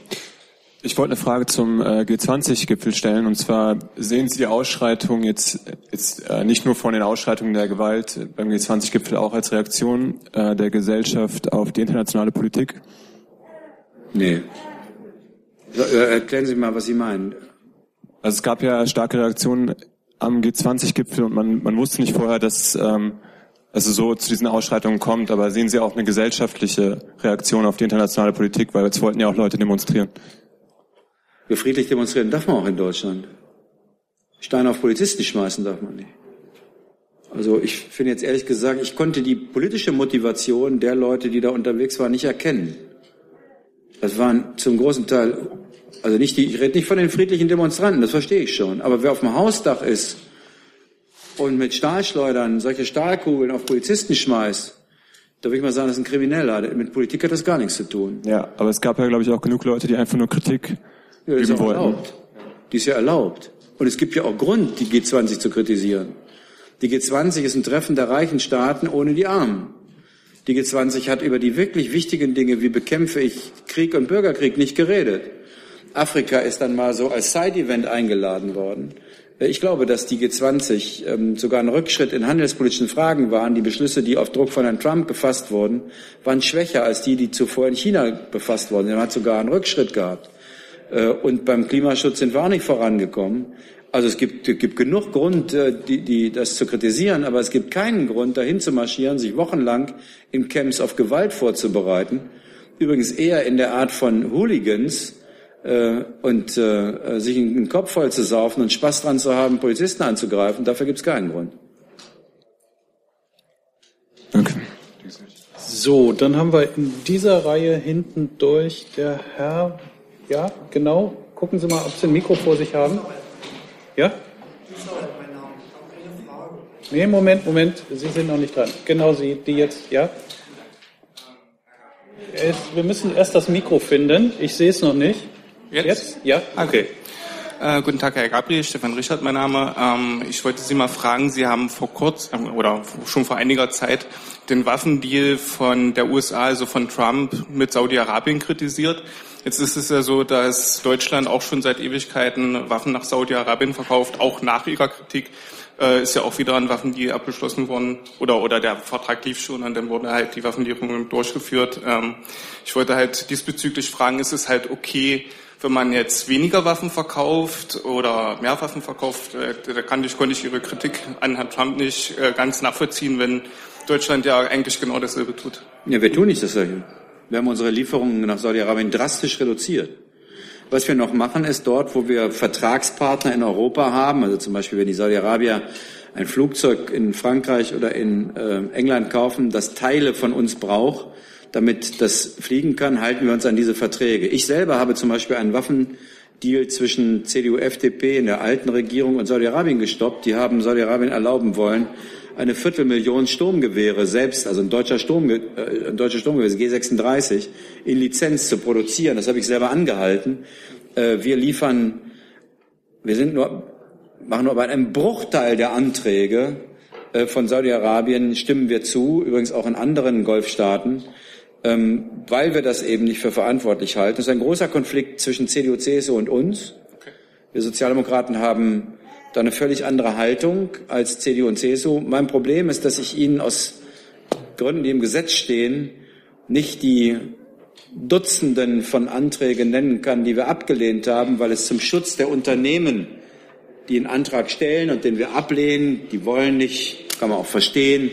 S12: Ich wollte eine Frage zum äh, G20-Gipfel stellen. Und zwar sehen Sie die Ausschreitung jetzt, jetzt äh, nicht nur von den Ausschreitungen der Gewalt beim G20-Gipfel auch als Reaktion äh, der Gesellschaft auf die internationale Politik?
S2: Nee. Erklären Sie mal, was Sie meinen.
S12: Also es gab ja starke Reaktionen am G20-Gipfel und man, man wusste nicht vorher, dass ähm, also so zu diesen Ausschreitungen kommt. Aber sehen Sie auch eine gesellschaftliche Reaktion auf die internationale Politik, weil jetzt wollten ja auch Leute demonstrieren.
S2: Ja, friedlich demonstrieren darf man auch in Deutschland. Steine auf Polizisten schmeißen darf man nicht. Also ich finde jetzt ehrlich gesagt, ich konnte die politische Motivation der Leute, die da unterwegs waren, nicht erkennen. Das waren zum großen Teil, also nicht die, ich rede nicht von den friedlichen Demonstranten, das verstehe ich schon. Aber wer auf dem Hausdach ist und mit Stahlschleudern solche Stahlkugeln auf Polizisten schmeißt, da würde ich mal sagen, das ist ein Krimineller. Mit Politik hat das gar nichts zu tun.
S12: Ja, aber es gab ja, glaube ich, auch genug Leute, die einfach nur Kritik
S2: ja, ist auch erlaubt. Die ist ja erlaubt. Und es gibt ja auch Grund, die G20 zu kritisieren. Die G20 ist ein Treffen der reichen Staaten ohne die Armen. Die G20 hat über die wirklich wichtigen Dinge, wie bekämpfe ich Krieg und Bürgerkrieg, nicht geredet. Afrika ist dann mal so als Side-Event eingeladen worden. Äh, ich glaube, dass die G20 ähm, sogar ein Rückschritt in handelspolitischen Fragen waren. Die Beschlüsse, die auf Druck von Herrn Trump gefasst wurden, waren schwächer als die, die zuvor in China befasst wurden. Er hat sogar einen Rückschritt gehabt. Äh, und beim Klimaschutz sind wir auch nicht vorangekommen. Also es gibt, gibt genug Grund, äh, die, die, das zu kritisieren, aber es gibt keinen Grund, dahin zu marschieren, sich wochenlang in Camps auf Gewalt vorzubereiten. Übrigens eher in der Art von Hooligans und äh, sich den Kopf voll zu saufen und Spaß dran zu haben, Polizisten anzugreifen. Dafür gibt es keinen Grund.
S3: Okay. So, dann haben wir in dieser Reihe hinten durch der Herr ja, genau. Gucken Sie mal, ob Sie ein Mikro vor sich haben. Ja? Nee, Moment, Moment. Sie sind noch nicht dran. Genau Sie, die jetzt, ja? Wir müssen erst das Mikro finden. Ich sehe es noch nicht.
S13: Jetzt? jetzt?
S3: Ja? Okay.
S13: Äh, guten Tag, Herr Gabriel, Stefan Richard, mein Name. Ähm, ich wollte Sie mal fragen, Sie haben vor kurzem oder schon vor einiger Zeit den Waffendeal von der USA, also von Trump mit Saudi-Arabien kritisiert. Jetzt ist es ja so, dass Deutschland auch schon seit Ewigkeiten Waffen nach Saudi-Arabien verkauft, auch nach ihrer Kritik äh, ist ja auch wieder ein Waffendeal abgeschlossen worden oder oder der Vertrag lief schon und dann wurde halt die Waffenlieferung durchgeführt. Ähm, ich wollte halt diesbezüglich fragen, ist es halt okay, wenn man jetzt weniger Waffen verkauft oder mehr Waffen verkauft, äh, da kann ich, konnte ich Ihre Kritik an Herrn Trump nicht äh, ganz nachvollziehen, wenn Deutschland ja eigentlich genau dasselbe tut.
S2: Ja, wir tun nicht dasselbe. Wir haben unsere Lieferungen nach Saudi-Arabien drastisch reduziert. Was wir noch machen, ist dort, wo wir Vertragspartner in Europa haben, also zum Beispiel, wenn die Saudi-Arabier ein Flugzeug in Frankreich oder in äh, England kaufen, das Teile von uns braucht, damit das fliegen kann, halten wir uns an diese Verträge. Ich selber habe zum Beispiel einen Waffendeal zwischen CDU, FDP in der alten Regierung und Saudi-Arabien gestoppt. Die haben Saudi-Arabien erlauben wollen, eine Viertelmillion Sturmgewehre selbst, also ein deutscher, Sturm, äh, ein deutscher Sturmgewehr, G36, in Lizenz zu produzieren. Das habe ich selber angehalten. Äh, wir liefern, wir sind nur, machen nur bei einem Bruchteil der Anträge äh, von Saudi-Arabien stimmen wir zu, übrigens auch in anderen Golfstaaten, ähm, weil wir das eben nicht für verantwortlich halten. Das ist ein großer Konflikt zwischen CDU, CSU und uns. Wir Sozialdemokraten haben da eine völlig andere Haltung als CDU und CSU. Mein Problem ist, dass ich Ihnen aus Gründen, die im Gesetz stehen, nicht die Dutzenden von Anträgen nennen kann, die wir abgelehnt haben, weil es zum Schutz der Unternehmen, die einen Antrag stellen und den wir ablehnen, die wollen nicht, kann man auch verstehen,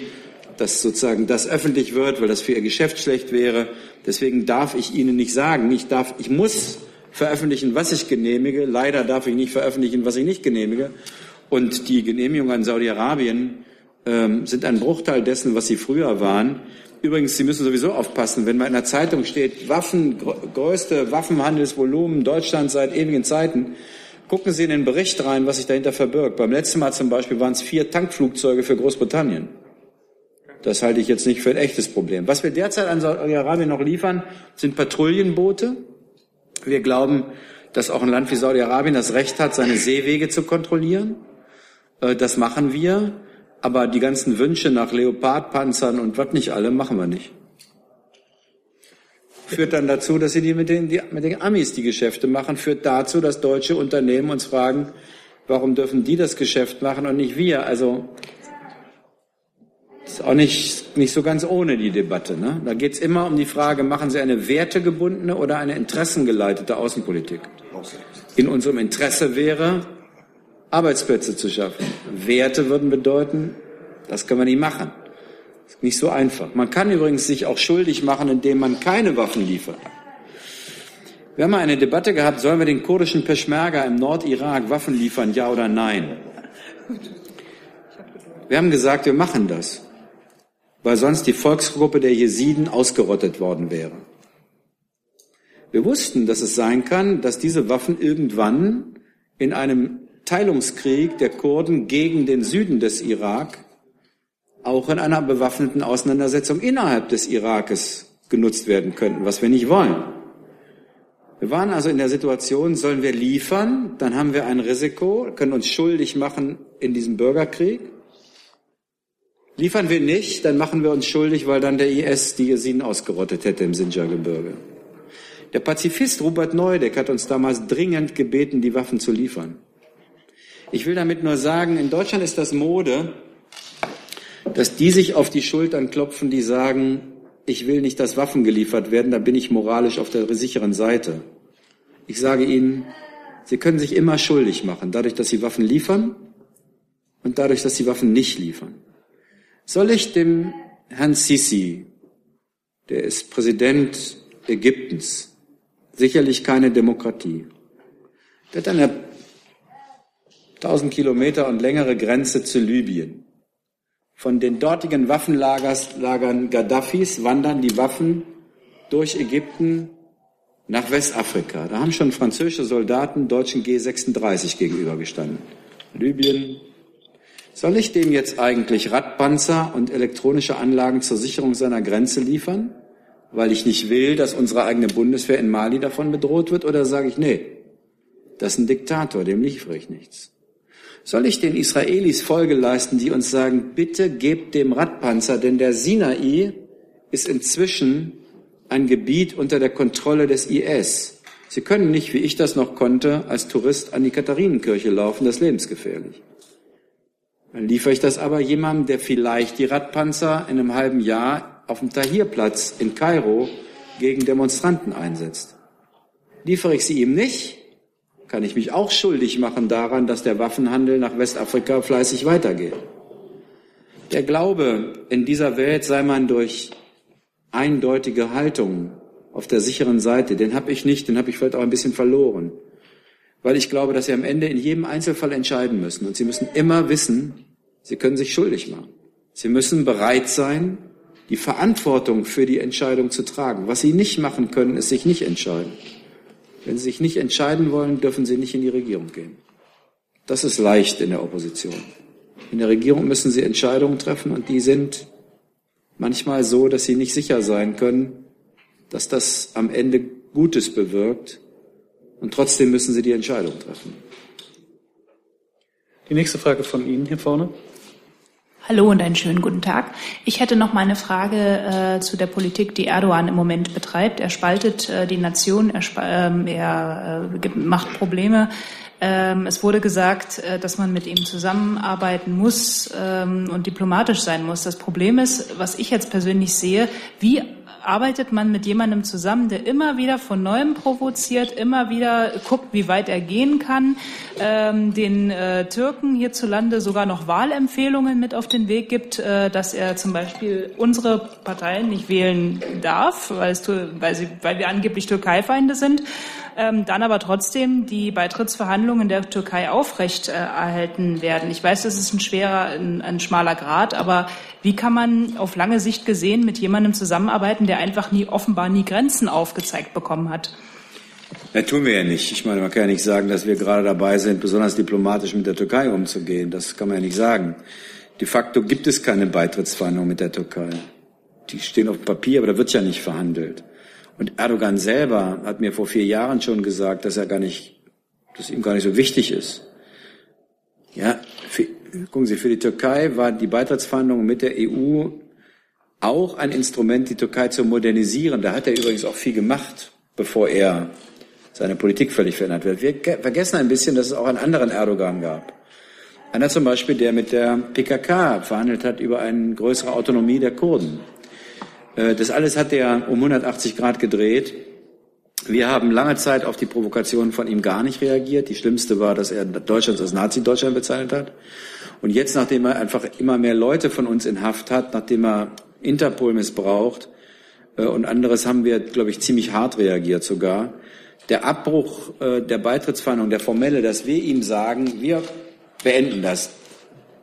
S2: dass sozusagen das öffentlich wird, weil das für ihr Geschäft schlecht wäre. Deswegen darf ich Ihnen nicht sagen, ich darf, ich muss veröffentlichen, was ich genehmige. Leider darf ich nicht veröffentlichen, was ich nicht genehmige. Und die Genehmigungen an Saudi-Arabien ähm, sind ein Bruchteil dessen, was sie früher waren. Übrigens, Sie müssen sowieso aufpassen, wenn mal in der Zeitung steht, Waffen, größte Waffenhandelsvolumen Deutschland seit ewigen Zeiten, gucken Sie in den Bericht rein, was sich dahinter verbirgt. Beim letzten Mal zum Beispiel waren es vier Tankflugzeuge für Großbritannien. Das halte ich jetzt nicht für ein echtes Problem. Was wir derzeit an Saudi-Arabien noch liefern, sind Patrouillenboote, wir glauben, dass auch ein Land wie Saudi-Arabien das Recht hat, seine Seewege zu kontrollieren. Äh, das machen wir. Aber die ganzen Wünsche nach Leopardpanzern und was nicht alle machen wir nicht. führt dann dazu, dass sie die mit, den, die mit den Amis die Geschäfte machen, führt dazu, dass deutsche Unternehmen uns fragen, warum dürfen die das Geschäft machen und nicht wir? Also ist auch nicht, nicht so ganz ohne die Debatte. Ne? Da geht es immer um die Frage, machen Sie eine wertegebundene oder eine interessengeleitete Außenpolitik? In unserem Interesse wäre, Arbeitsplätze zu schaffen. Werte würden bedeuten, das können wir nicht machen. Ist nicht so einfach. Man kann übrigens sich auch schuldig machen, indem man keine Waffen liefert. Wir haben mal eine Debatte gehabt, sollen wir den kurdischen Peschmerga im Nordirak Waffen liefern, ja oder nein? Wir haben gesagt, wir machen das, weil sonst die Volksgruppe der Jesiden ausgerottet worden wäre. Wir wussten, dass es sein kann, dass diese Waffen irgendwann in einem Teilungskrieg der Kurden gegen den Süden des Irak auch in einer bewaffneten Auseinandersetzung innerhalb des Irakes genutzt werden könnten, was wir nicht wollen. Wir waren also in der Situation, sollen wir liefern, dann haben wir ein Risiko, können uns schuldig machen in diesem Bürgerkrieg. Liefern wir nicht, dann machen wir uns schuldig, weil dann der IS die Jesiden ausgerottet hätte im Sinjar-Gebirge. Der Pazifist Robert Neudeck hat uns damals dringend gebeten, die Waffen zu liefern. Ich will damit nur sagen, in Deutschland ist das Mode, dass die sich auf die Schultern klopfen, die sagen, ich will nicht, dass Waffen geliefert werden, da bin ich moralisch auf der sicheren Seite. Ich sage Ihnen, Sie können sich immer schuldig machen, dadurch, dass Sie Waffen liefern und dadurch, dass Sie Waffen nicht liefern. Soll ich dem Herrn Sisi, der ist Präsident Ägyptens, sicherlich keine Demokratie, der hat eine 1000 Kilometer und längere Grenze zu Libyen. Von den dortigen Waffenlagern Gaddafis wandern die Waffen durch Ägypten nach Westafrika. Da haben schon französische Soldaten deutschen G36 gegenübergestanden. Libyen. Soll ich dem jetzt eigentlich Radpanzer und elektronische Anlagen zur Sicherung seiner Grenze liefern, weil ich nicht will, dass unsere eigene Bundeswehr in Mali davon bedroht wird? Oder sage ich, nee, das ist ein Diktator, dem liefere ich nichts. Soll ich den Israelis Folge leisten, die uns sagen, bitte gebt dem Radpanzer, denn der Sinai ist inzwischen ein Gebiet unter der Kontrolle des IS. Sie können nicht, wie ich das noch konnte, als Tourist an die Katharinenkirche laufen, das ist lebensgefährlich. Dann liefere ich das aber jemandem, der vielleicht die Radpanzer in einem halben Jahr auf dem Tahrirplatz in Kairo gegen Demonstranten einsetzt. Liefere ich sie ihm nicht, kann ich mich auch schuldig machen daran, dass der Waffenhandel nach Westafrika fleißig weitergeht. Der Glaube, in dieser Welt sei man durch eindeutige Haltung auf der sicheren Seite, den habe ich nicht, den habe ich vielleicht auch ein bisschen verloren. Weil ich glaube, dass Sie am Ende in jedem Einzelfall entscheiden müssen. Und Sie müssen immer wissen, Sie können sich schuldig machen. Sie müssen bereit sein, die Verantwortung für die Entscheidung zu tragen. Was Sie nicht machen können, ist sich nicht entscheiden. Wenn Sie sich nicht entscheiden wollen, dürfen Sie nicht in die Regierung gehen. Das ist leicht in der Opposition. In der Regierung müssen Sie Entscheidungen treffen und die sind manchmal so, dass Sie nicht sicher sein können, dass das am Ende Gutes bewirkt. Und trotzdem müssen Sie die Entscheidung treffen.
S3: Die nächste Frage von Ihnen hier vorne.
S14: Hallo und einen schönen guten Tag. Ich hätte noch mal eine Frage äh, zu der Politik, die Erdogan im Moment betreibt. Er spaltet äh, die Nation, er, ähm, er äh, macht Probleme. Ähm, es wurde gesagt, äh, dass man mit ihm zusammenarbeiten muss ähm, und diplomatisch sein muss. Das Problem ist, was ich jetzt persönlich sehe, wie arbeitet man mit jemandem zusammen, der immer wieder von neuem provoziert, immer wieder guckt, wie weit er gehen kann, ähm, den äh, Türken hierzulande sogar noch Wahlempfehlungen mit auf den Weg gibt, äh, dass er zum Beispiel unsere Parteien nicht wählen darf, weil, es, weil, sie, weil wir angeblich Türkeifeinde sind ähm, dann aber trotzdem die Beitrittsverhandlungen der Türkei aufrecht äh, erhalten werden. Ich weiß, das ist ein schwerer, ein, ein schmaler Grad, aber wie kann man auf lange Sicht gesehen mit jemandem zusammenarbeiten, der einfach nie offenbar nie Grenzen aufgezeigt bekommen hat?
S2: Ja, tun wir ja nicht. Ich meine, man kann ja nicht sagen, dass wir gerade dabei sind, besonders diplomatisch mit der Türkei umzugehen. Das kann man ja nicht sagen. De facto gibt es keine Beitrittsverhandlungen mit der Türkei. Die stehen auf Papier, aber da wird ja nicht verhandelt. Und Erdogan selber hat mir vor vier Jahren schon gesagt, dass er gar nicht, dass ihm gar nicht so wichtig ist. Ja, für, gucken Sie, für die Türkei war die Beitrittsverhandlung mit der EU auch ein Instrument, die Türkei zu modernisieren. Da hat er übrigens auch viel gemacht, bevor er seine Politik völlig verändert wird. Wir vergessen ein bisschen, dass es auch einen anderen Erdogan gab. Einer zum Beispiel, der mit der PKK verhandelt hat über eine größere Autonomie der Kurden. Äh, das alles hat er um 180 Grad gedreht. Wir haben lange Zeit auf die Provokationen von ihm gar nicht reagiert. Die schlimmste war, dass er Deutschland als Nazi-Deutschland bezeichnet hat. Und jetzt, nachdem er einfach immer mehr Leute von uns in Haft hat, nachdem er Interpol missbraucht äh, und anderes, haben wir, glaube ich, ziemlich hart reagiert sogar. Der Abbruch äh, der Beitrittsverhandlung, der formelle, dass wir ihm sagen, wir beenden das,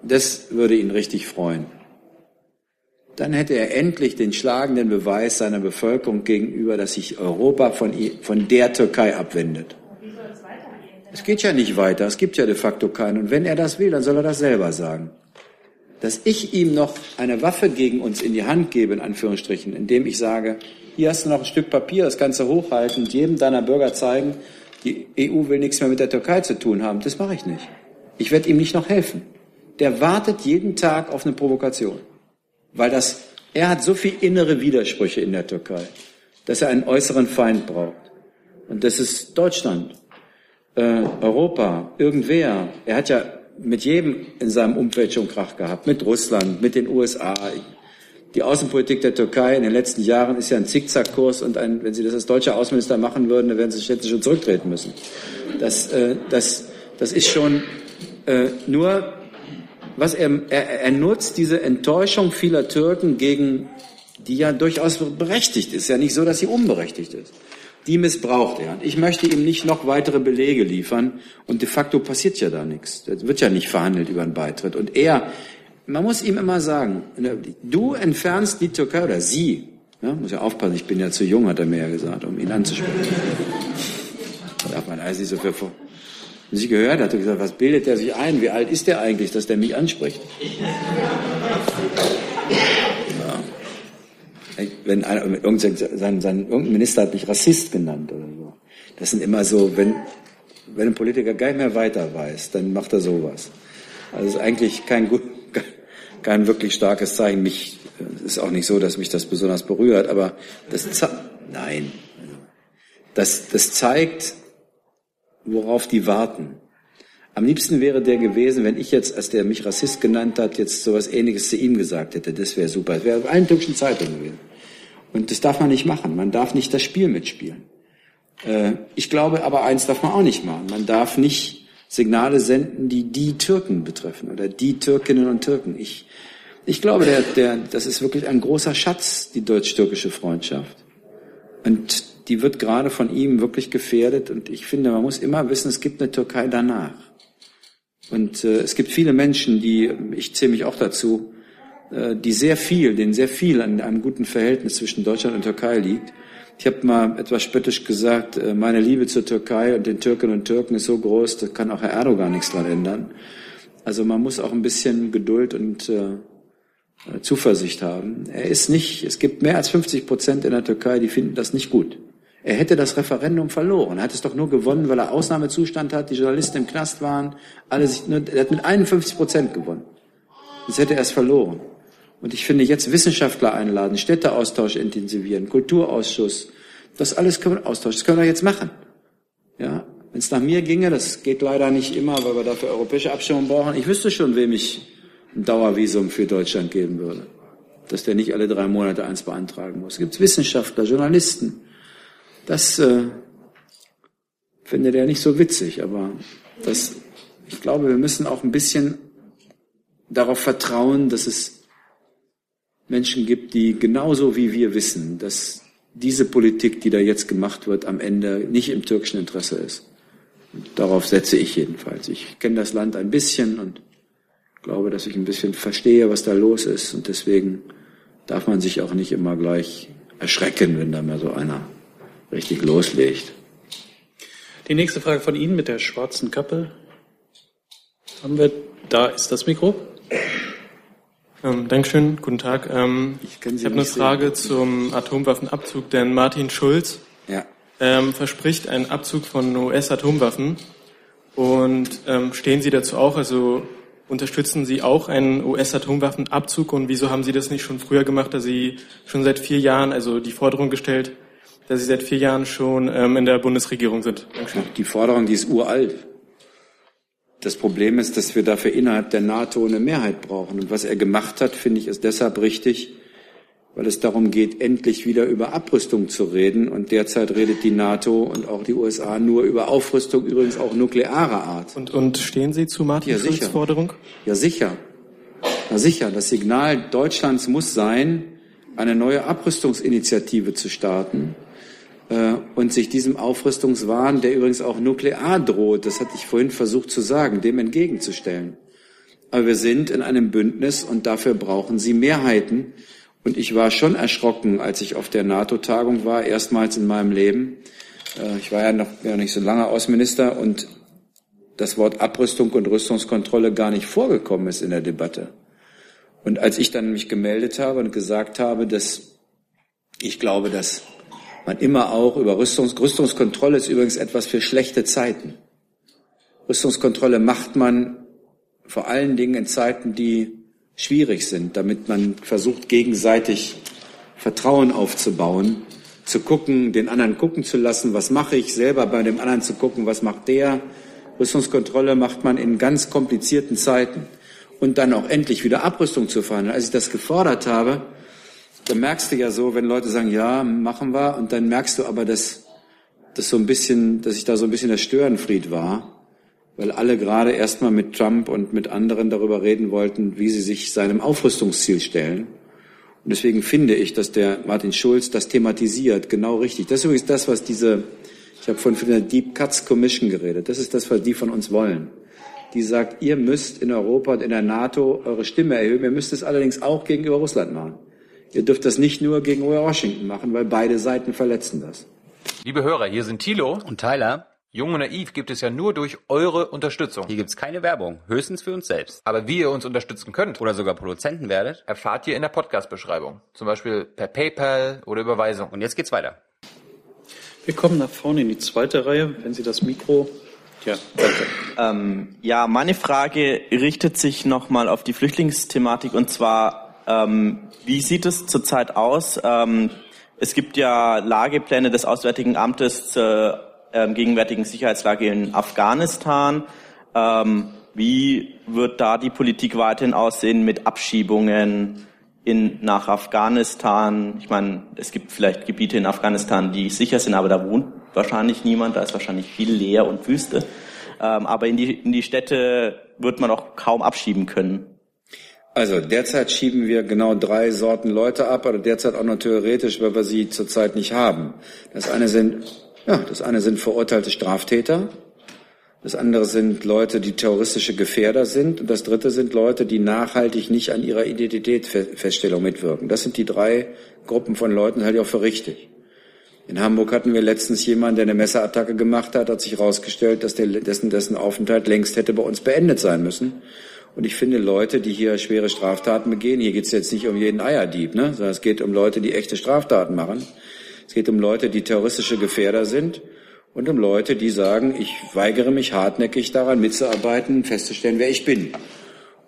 S2: das würde ihn richtig freuen dann hätte er endlich den schlagenden Beweis seiner Bevölkerung gegenüber, dass sich Europa von, von der Türkei abwendet. Es geht ja nicht weiter, es gibt ja de facto keinen. Und wenn er das will, dann soll er das selber sagen. Dass ich ihm noch eine Waffe gegen uns in die Hand gebe, in Anführungsstrichen, indem ich sage, hier hast du noch ein Stück Papier, das kannst du hochhalten und jedem deiner Bürger zeigen, die EU will nichts mehr mit der Türkei zu tun haben, das mache ich nicht. Ich werde ihm nicht noch helfen. Der wartet jeden Tag auf eine Provokation. Weil das, er hat so viel innere Widersprüche in der Türkei, dass er einen äußeren Feind braucht. Und das ist Deutschland, äh, Europa, irgendwer. Er hat ja mit jedem in seinem Umfeld schon Krach gehabt, mit Russland, mit den USA. Die Außenpolitik der Türkei in den letzten Jahren ist ja ein Zickzackkurs und ein, wenn Sie das als deutscher Außenminister machen würden, dann werden Sie jetzt schon zurücktreten müssen. Das, äh, das, das ist schon äh, nur was er, er, er nutzt diese Enttäuschung vieler Türken gegen, die ja durchaus berechtigt ist, ja nicht so, dass sie unberechtigt ist. Die missbraucht er. Und ich möchte ihm nicht noch weitere Belege liefern. Und de facto passiert ja da nichts. Es wird ja nicht verhandelt über einen Beitritt. Und er, man muss ihm immer sagen, du entfernst die Türkei oder sie, ja, muss ja aufpassen, ich bin ja zu jung, hat er mir ja gesagt, um ihn anzusprechen. Darf man also nicht so viel vor. Wenn sie gehört hat, hat er gesagt, was bildet er sich ein? Wie alt ist der eigentlich, dass der mich anspricht? Ja. Wenn einer, irgendein, sein, sein, irgendein Minister hat mich Rassist genannt oder so. Das sind immer so, wenn, wenn ein Politiker gar nicht mehr weiter weiß, dann macht er sowas. Also es ist eigentlich kein, gut, kein wirklich starkes Zeichen. Mich, es ist auch nicht so, dass mich das besonders berührt, aber das, nein. Das, das zeigt, worauf die warten. Am liebsten wäre der gewesen, wenn ich jetzt, als der mich Rassist genannt hat, jetzt sowas Ähnliches zu ihm gesagt hätte. Das wäre super. Das wäre allen türkischen Zeitungen gewesen. Und das darf man nicht machen. Man darf nicht das Spiel mitspielen. Äh, ich glaube aber, eins darf man auch nicht machen. Man darf nicht Signale senden, die die Türken betreffen oder die Türkinnen und Türken. Ich, ich glaube, der, der, das ist wirklich ein großer Schatz, die deutsch-türkische Freundschaft. Und die wird gerade von ihm wirklich gefährdet. Und ich finde, man muss immer wissen, es gibt eine Türkei danach. Und äh, es gibt viele Menschen, die, ich zähle mich auch dazu, äh, die sehr viel, denen sehr viel an einem guten Verhältnis zwischen Deutschland und Türkei liegt. Ich habe mal etwas spöttisch gesagt, äh, meine Liebe zur Türkei und den Türkinnen und Türken ist so groß, da kann auch Herr Erdogan nichts dran ändern. Also man muss auch ein bisschen Geduld und äh, Zuversicht haben. Er ist nicht, es gibt mehr als 50 Prozent in der Türkei, die finden das nicht gut. Er hätte das Referendum verloren. Er hat es doch nur gewonnen, weil er Ausnahmezustand hat, die Journalisten im Knast waren. Alle sich er hat mit 51 Prozent gewonnen. Jetzt hätte er es verloren. Und ich finde, jetzt Wissenschaftler einladen, Städteaustausch intensivieren, Kulturausschuss, das alles können wir austauschen. Das können wir jetzt machen. Ja, wenn es nach mir ginge, das geht leider nicht immer, weil wir dafür europäische Abstimmung brauchen. Ich wüsste schon, wem ich ein Dauervisum für Deutschland geben würde. Dass der nicht alle drei Monate eins beantragen muss. Es gibt Wissenschaftler, Journalisten, das äh, findet er nicht so witzig, aber das, ich glaube, wir müssen auch ein bisschen darauf vertrauen, dass es Menschen gibt, die genauso wie wir wissen, dass diese Politik, die da jetzt gemacht wird, am Ende nicht im türkischen Interesse ist. Und darauf setze ich jedenfalls. Ich kenne das Land ein bisschen und glaube, dass ich ein bisschen verstehe, was da los ist. Und deswegen darf man sich auch nicht immer gleich erschrecken, wenn da mal so einer richtig loslegt.
S3: Die nächste Frage von Ihnen mit der schwarzen Kappe. Haben wir, da ist das Mikro.
S15: Ähm, Dankeschön, guten Tag. Ähm, ich, ich habe eine Frage sehen. zum Atomwaffenabzug, denn Martin Schulz
S2: ja.
S15: ähm, verspricht einen Abzug von US-Atomwaffen. Und ähm, stehen Sie dazu auch? Also unterstützen Sie auch einen US-Atomwaffenabzug und wieso haben Sie das nicht schon früher gemacht, da Sie schon seit vier Jahren, also die Forderung gestellt, dass Sie seit vier Jahren schon ähm, in der Bundesregierung sind?
S2: Dankeschön. Die Forderung, die ist uralt. Das Problem ist, dass wir dafür innerhalb der NATO eine Mehrheit brauchen. Und was er gemacht hat, finde ich, ist deshalb richtig, weil es darum geht, endlich wieder über Abrüstung zu reden. Und derzeit redet die NATO und auch die USA nur über Aufrüstung, übrigens auch nuklearer Art.
S15: Und, und stehen Sie zu Martin ja, Schulz Forderung?
S2: Ja, sicher. Ja, sicher. Das Signal Deutschlands muss sein, eine neue Abrüstungsinitiative zu starten und sich diesem Aufrüstungswahn, der übrigens auch nuklear droht, das hatte ich vorhin versucht zu sagen, dem entgegenzustellen. Aber wir sind in einem Bündnis und dafür brauchen Sie Mehrheiten. Und ich war schon erschrocken, als ich auf der NATO-Tagung war, erstmals in meinem Leben. Äh, ich war ja noch ja nicht so lange Außenminister und das Wort Abrüstung und Rüstungskontrolle gar nicht vorgekommen ist in der Debatte. Und als ich dann mich gemeldet habe und gesagt habe, dass ich glaube, dass man immer auch über Rüstungs Rüstungskontrolle ist übrigens etwas für schlechte Zeiten. Rüstungskontrolle macht man vor allen Dingen in Zeiten, die schwierig sind, damit man versucht, gegenseitig Vertrauen aufzubauen, zu gucken, den anderen gucken zu lassen, was mache ich, selber bei dem anderen zu gucken, was macht der. Rüstungskontrolle macht man in ganz komplizierten Zeiten. Und dann auch endlich wieder Abrüstung zu verhandeln. Als ich das gefordert habe, dann merkst du ja so, wenn Leute sagen, ja, machen wir, und dann merkst du aber, dass, dass so ein bisschen, dass ich da so ein bisschen der Störenfried war weil alle gerade erstmal mit Trump und mit anderen darüber reden wollten, wie sie sich seinem Aufrüstungsziel stellen. Und deswegen finde ich, dass der Martin Schulz das thematisiert, genau richtig. Das ist übrigens das, was diese, ich habe von der Deep Cuts Commission geredet, das ist das, was die von uns wollen. Die sagt, ihr müsst in Europa und in der NATO eure Stimme erhöhen, ihr müsst es allerdings auch gegenüber Russland machen. Ihr dürft das nicht nur gegenüber Washington machen, weil beide Seiten verletzen das.
S4: Liebe Hörer, hier sind Thilo und Tyler. Jung und Naiv gibt es ja nur durch eure Unterstützung.
S5: Hier gibt es keine Werbung, höchstens für uns selbst.
S4: Aber wie ihr uns unterstützen könnt
S5: oder sogar Produzenten werdet,
S4: erfahrt ihr in der Podcast-Beschreibung. Zum Beispiel per PayPal oder Überweisung.
S5: Und jetzt geht's weiter.
S3: Wir kommen nach vorne in die zweite Reihe, wenn Sie das Mikro
S16: ja, danke. Ähm, ja, meine Frage richtet sich nochmal auf die Flüchtlingsthematik und zwar, ähm, wie sieht es zurzeit aus? Ähm, es gibt ja Lagepläne des Auswärtigen Amtes zur ähm, gegenwärtigen Sicherheitslage in Afghanistan. Ähm, wie wird da die Politik weiterhin aussehen mit Abschiebungen in, nach Afghanistan? Ich meine, es gibt vielleicht Gebiete in Afghanistan, die sicher sind, aber da wohnt wahrscheinlich niemand, da ist wahrscheinlich viel leer und Wüste. Ähm, aber in die, in die Städte wird man auch kaum abschieben können.
S2: Also derzeit schieben wir genau drei Sorten Leute ab, aber derzeit auch nur theoretisch, weil wir sie zurzeit nicht haben. Das eine sind ja, das eine sind verurteilte Straftäter, das andere sind Leute, die terroristische Gefährder sind und das dritte sind Leute, die nachhaltig nicht an ihrer Identitätsfeststellung mitwirken. Das sind die drei Gruppen von Leuten, halte ich auch für richtig. In Hamburg hatten wir letztens jemanden, der eine Messerattacke gemacht hat, hat sich herausgestellt, dass der, dessen, dessen Aufenthalt längst hätte bei uns beendet sein müssen. Und ich finde Leute, die hier schwere Straftaten begehen, hier geht es jetzt nicht um jeden Eierdieb, ne, sondern es geht um Leute, die echte Straftaten machen es geht um Leute, die terroristische Gefährder sind und um Leute, die sagen, ich weigere mich hartnäckig daran mitzuarbeiten, festzustellen, wer ich bin.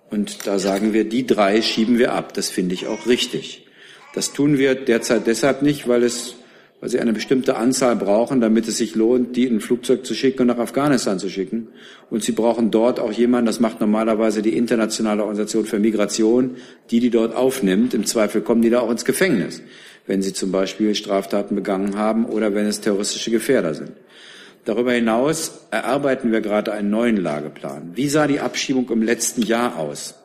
S2: Und da sagen wir, die drei schieben wir ab. Das finde ich auch richtig. Das tun wir derzeit deshalb nicht, weil es, weil sie eine bestimmte Anzahl brauchen, damit es sich lohnt, die in ein Flugzeug zu schicken und nach Afghanistan zu schicken. Und sie brauchen dort auch jemanden, das macht normalerweise die internationale Organisation für Migration, die die dort aufnimmt. Im Zweifel kommen die da auch ins Gefängnis wenn sie zum Beispiel Straftaten begangen haben oder wenn es terroristische Gefährder sind. Darüber hinaus erarbeiten wir gerade einen neuen Lageplan. Wie sah die Abschiebung im letzten Jahr aus?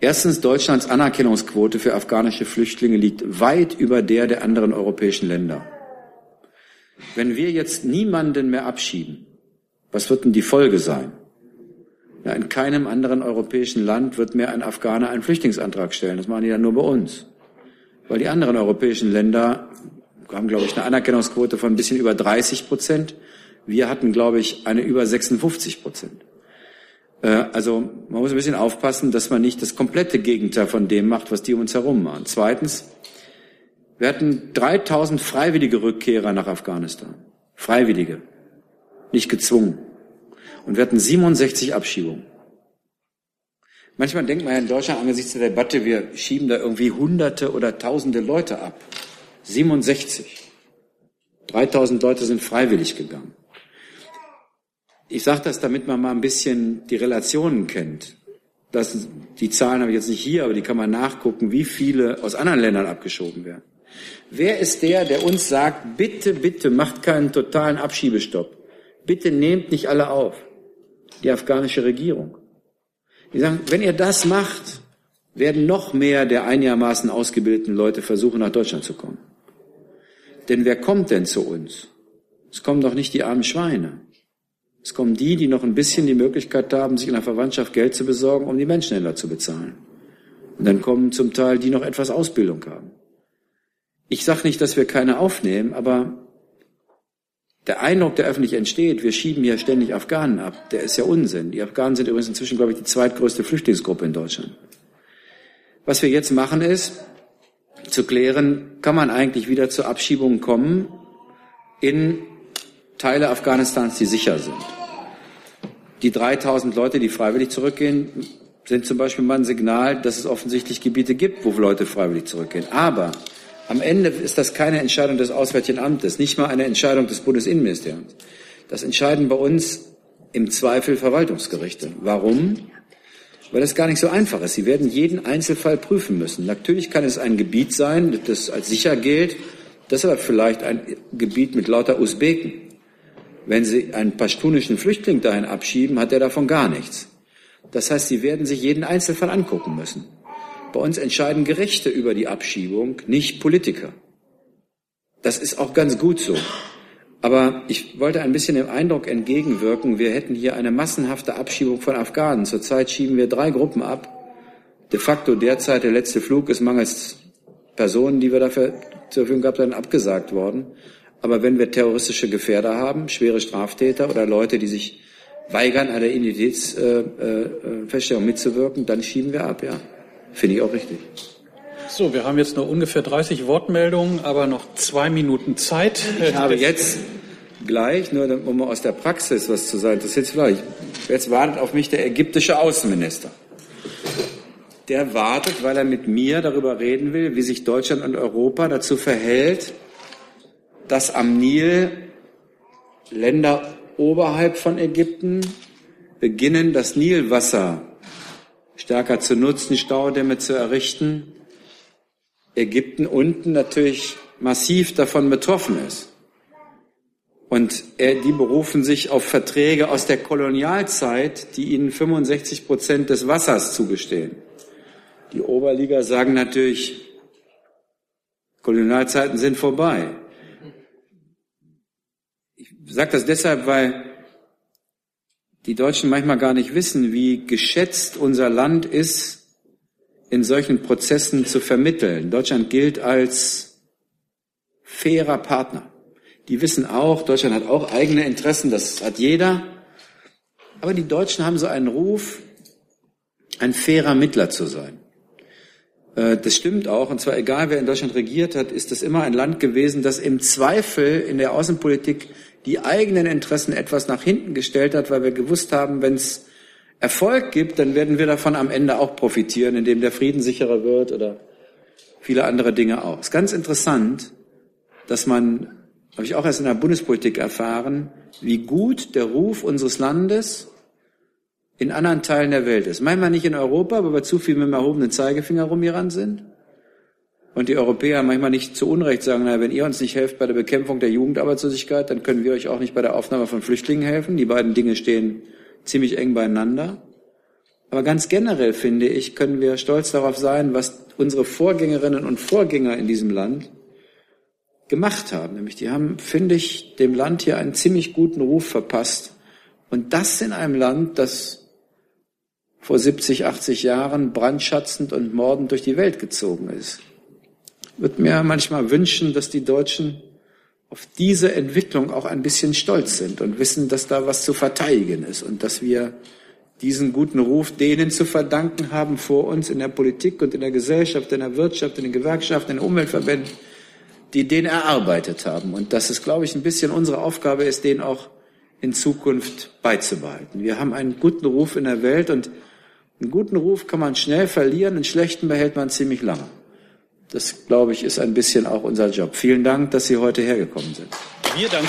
S2: Erstens, Deutschlands Anerkennungsquote für afghanische Flüchtlinge liegt weit über der der anderen europäischen Länder. Wenn wir jetzt niemanden mehr abschieben, was wird denn die Folge sein? Ja, in keinem anderen europäischen Land wird mehr ein Afghaner einen Flüchtlingsantrag stellen. Das machen die dann nur bei uns weil die anderen europäischen Länder haben, glaube ich, eine Anerkennungsquote von ein bisschen über 30 Prozent. Wir hatten, glaube ich, eine über 56 Prozent. Äh, also man muss ein bisschen aufpassen, dass man nicht das komplette Gegenteil von dem macht, was die um uns herum machen. Zweitens, wir hatten 3000 freiwillige Rückkehrer nach Afghanistan. Freiwillige. Nicht gezwungen. Und wir hatten 67 Abschiebungen. Manchmal denkt man ja in Deutschland angesichts der Debatte, wir schieben da irgendwie Hunderte oder Tausende Leute ab. 67. 3000 Leute sind freiwillig gegangen. Ich sage das, damit man mal ein bisschen die Relationen kennt. Das, die Zahlen habe ich jetzt nicht hier, aber die kann man nachgucken, wie viele aus anderen Ländern abgeschoben werden. Wer ist der, der uns sagt, bitte, bitte macht keinen totalen Abschiebestopp. Bitte nehmt nicht alle auf. Die afghanische Regierung. Die sagen, wenn ihr das macht, werden noch mehr der einigermaßen ausgebildeten Leute versuchen, nach Deutschland zu kommen. Denn wer kommt denn zu uns? Es kommen doch nicht die armen Schweine. Es kommen die, die noch ein bisschen die Möglichkeit haben, sich in der Verwandtschaft Geld zu besorgen, um die Menschenhändler zu bezahlen. Und dann kommen zum Teil die noch etwas Ausbildung haben. Ich sage nicht, dass wir keine aufnehmen, aber der Eindruck, der öffentlich entsteht, wir schieben hier ständig Afghanen ab, der ist ja Unsinn. Die Afghanen sind übrigens inzwischen, glaube ich, die zweitgrößte Flüchtlingsgruppe in Deutschland. Was wir jetzt machen ist, zu klären, kann man eigentlich wieder zur Abschiebung kommen in Teile Afghanistans, die sicher sind. Die 3000 Leute, die freiwillig zurückgehen, sind zum Beispiel mal ein Signal, dass es offensichtlich Gebiete gibt, wo Leute freiwillig zurückgehen. Aber am Ende ist das keine Entscheidung des Auswärtigen Amtes, nicht mal eine Entscheidung des Bundesinnenministeriums. Das entscheiden bei uns im Zweifel Verwaltungsgerichte. Warum? Weil es gar nicht so einfach ist. Sie werden jeden Einzelfall prüfen müssen. Natürlich kann es ein Gebiet sein, das als sicher gilt. Das ist aber vielleicht ein Gebiet mit lauter Usbeken. Wenn Sie einen pashtunischen Flüchtling dahin abschieben, hat er davon gar nichts. Das heißt, Sie werden sich jeden Einzelfall angucken müssen. Bei uns entscheiden Gerichte über die Abschiebung, nicht Politiker. Das ist auch ganz gut so. Aber ich wollte ein bisschen dem Eindruck entgegenwirken, wir hätten hier eine massenhafte Abschiebung von Afghanen. Zurzeit schieben wir drei Gruppen ab. De facto derzeit der letzte Flug ist mangels Personen, die wir dafür zur Verfügung gehabt haben, abgesagt worden. Aber wenn wir terroristische Gefährder haben, schwere Straftäter oder Leute, die sich weigern, an der Identitätsfeststellung mitzuwirken, dann schieben wir ab, ja. Finde ich auch richtig.
S3: So, wir haben jetzt noch ungefähr 30 Wortmeldungen, aber noch zwei Minuten Zeit.
S2: Ich habe jetzt gleich, nur um mal aus der Praxis was zu sagen, das ist jetzt vielleicht, jetzt wartet auf mich der ägyptische Außenminister. Der wartet, weil er mit mir darüber reden will, wie sich Deutschland und Europa dazu verhält, dass am Nil Länder oberhalb von Ägypten beginnen, das Nilwasser stärker zu nutzen, Staudämme zu errichten. Ägypten unten natürlich massiv davon betroffen ist. Und die berufen sich auf Verträge aus der Kolonialzeit, die ihnen 65 Prozent des Wassers zugestehen. Die Oberliga sagen natürlich, Kolonialzeiten sind vorbei. Ich sage das deshalb, weil die Deutschen manchmal gar nicht wissen, wie geschätzt unser Land ist, in solchen Prozessen zu vermitteln. Deutschland gilt als fairer Partner. Die wissen auch, Deutschland hat auch eigene Interessen, das hat jeder. Aber die Deutschen haben so einen Ruf, ein fairer Mittler zu sein. Äh, das stimmt auch, und zwar egal wer in Deutschland regiert hat, ist das immer ein Land gewesen, das im Zweifel in der Außenpolitik die eigenen Interessen etwas nach hinten gestellt hat, weil wir gewusst haben, wenn es Erfolg gibt, dann werden wir davon am Ende auch profitieren, indem der Frieden sicherer wird oder viele andere Dinge auch. Es ist ganz interessant, dass man, habe ich auch erst in der Bundespolitik erfahren, wie gut der Ruf unseres Landes in anderen Teilen der Welt ist. Manchmal nicht in Europa, weil wir zu viel mit dem erhobenen Zeigefinger rumgerannt sind. Und die Europäer manchmal nicht zu Unrecht sagen, na, wenn ihr uns nicht helft bei der Bekämpfung der Jugendarbeitslosigkeit, dann können wir euch auch nicht bei der Aufnahme von Flüchtlingen helfen. Die beiden Dinge stehen ziemlich eng beieinander. Aber ganz generell finde ich, können wir stolz darauf sein, was unsere Vorgängerinnen und Vorgänger in diesem Land gemacht haben. Nämlich die haben, finde ich, dem Land hier einen ziemlich guten Ruf verpasst. Und das in einem Land, das vor 70, 80 Jahren brandschatzend und mordend durch die Welt gezogen ist würde mir manchmal wünschen, dass die Deutschen auf diese Entwicklung auch ein bisschen stolz sind und wissen, dass da was zu verteidigen ist und dass wir diesen guten Ruf denen zu verdanken haben vor uns in der Politik und in der Gesellschaft, in der Wirtschaft, in den Gewerkschaften, in den Umweltverbänden, die den erarbeitet haben. Und dass es, glaube ich, ein bisschen unsere Aufgabe ist, den auch in Zukunft beizubehalten. Wir haben einen guten Ruf in der Welt und Einen guten Ruf kann man schnell verlieren, einen schlechten behält man ziemlich lange. Das, glaube ich, ist ein bisschen auch unser Job. Vielen Dank, dass Sie heute hergekommen sind.
S3: Wir danken.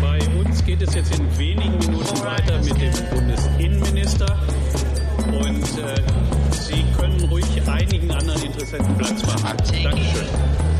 S3: Bei uns geht es jetzt in wenigen Minuten weiter mit dem Bundesinnenminister. Und äh, Sie können ruhig Interessenten Platz machen. Dankeschön.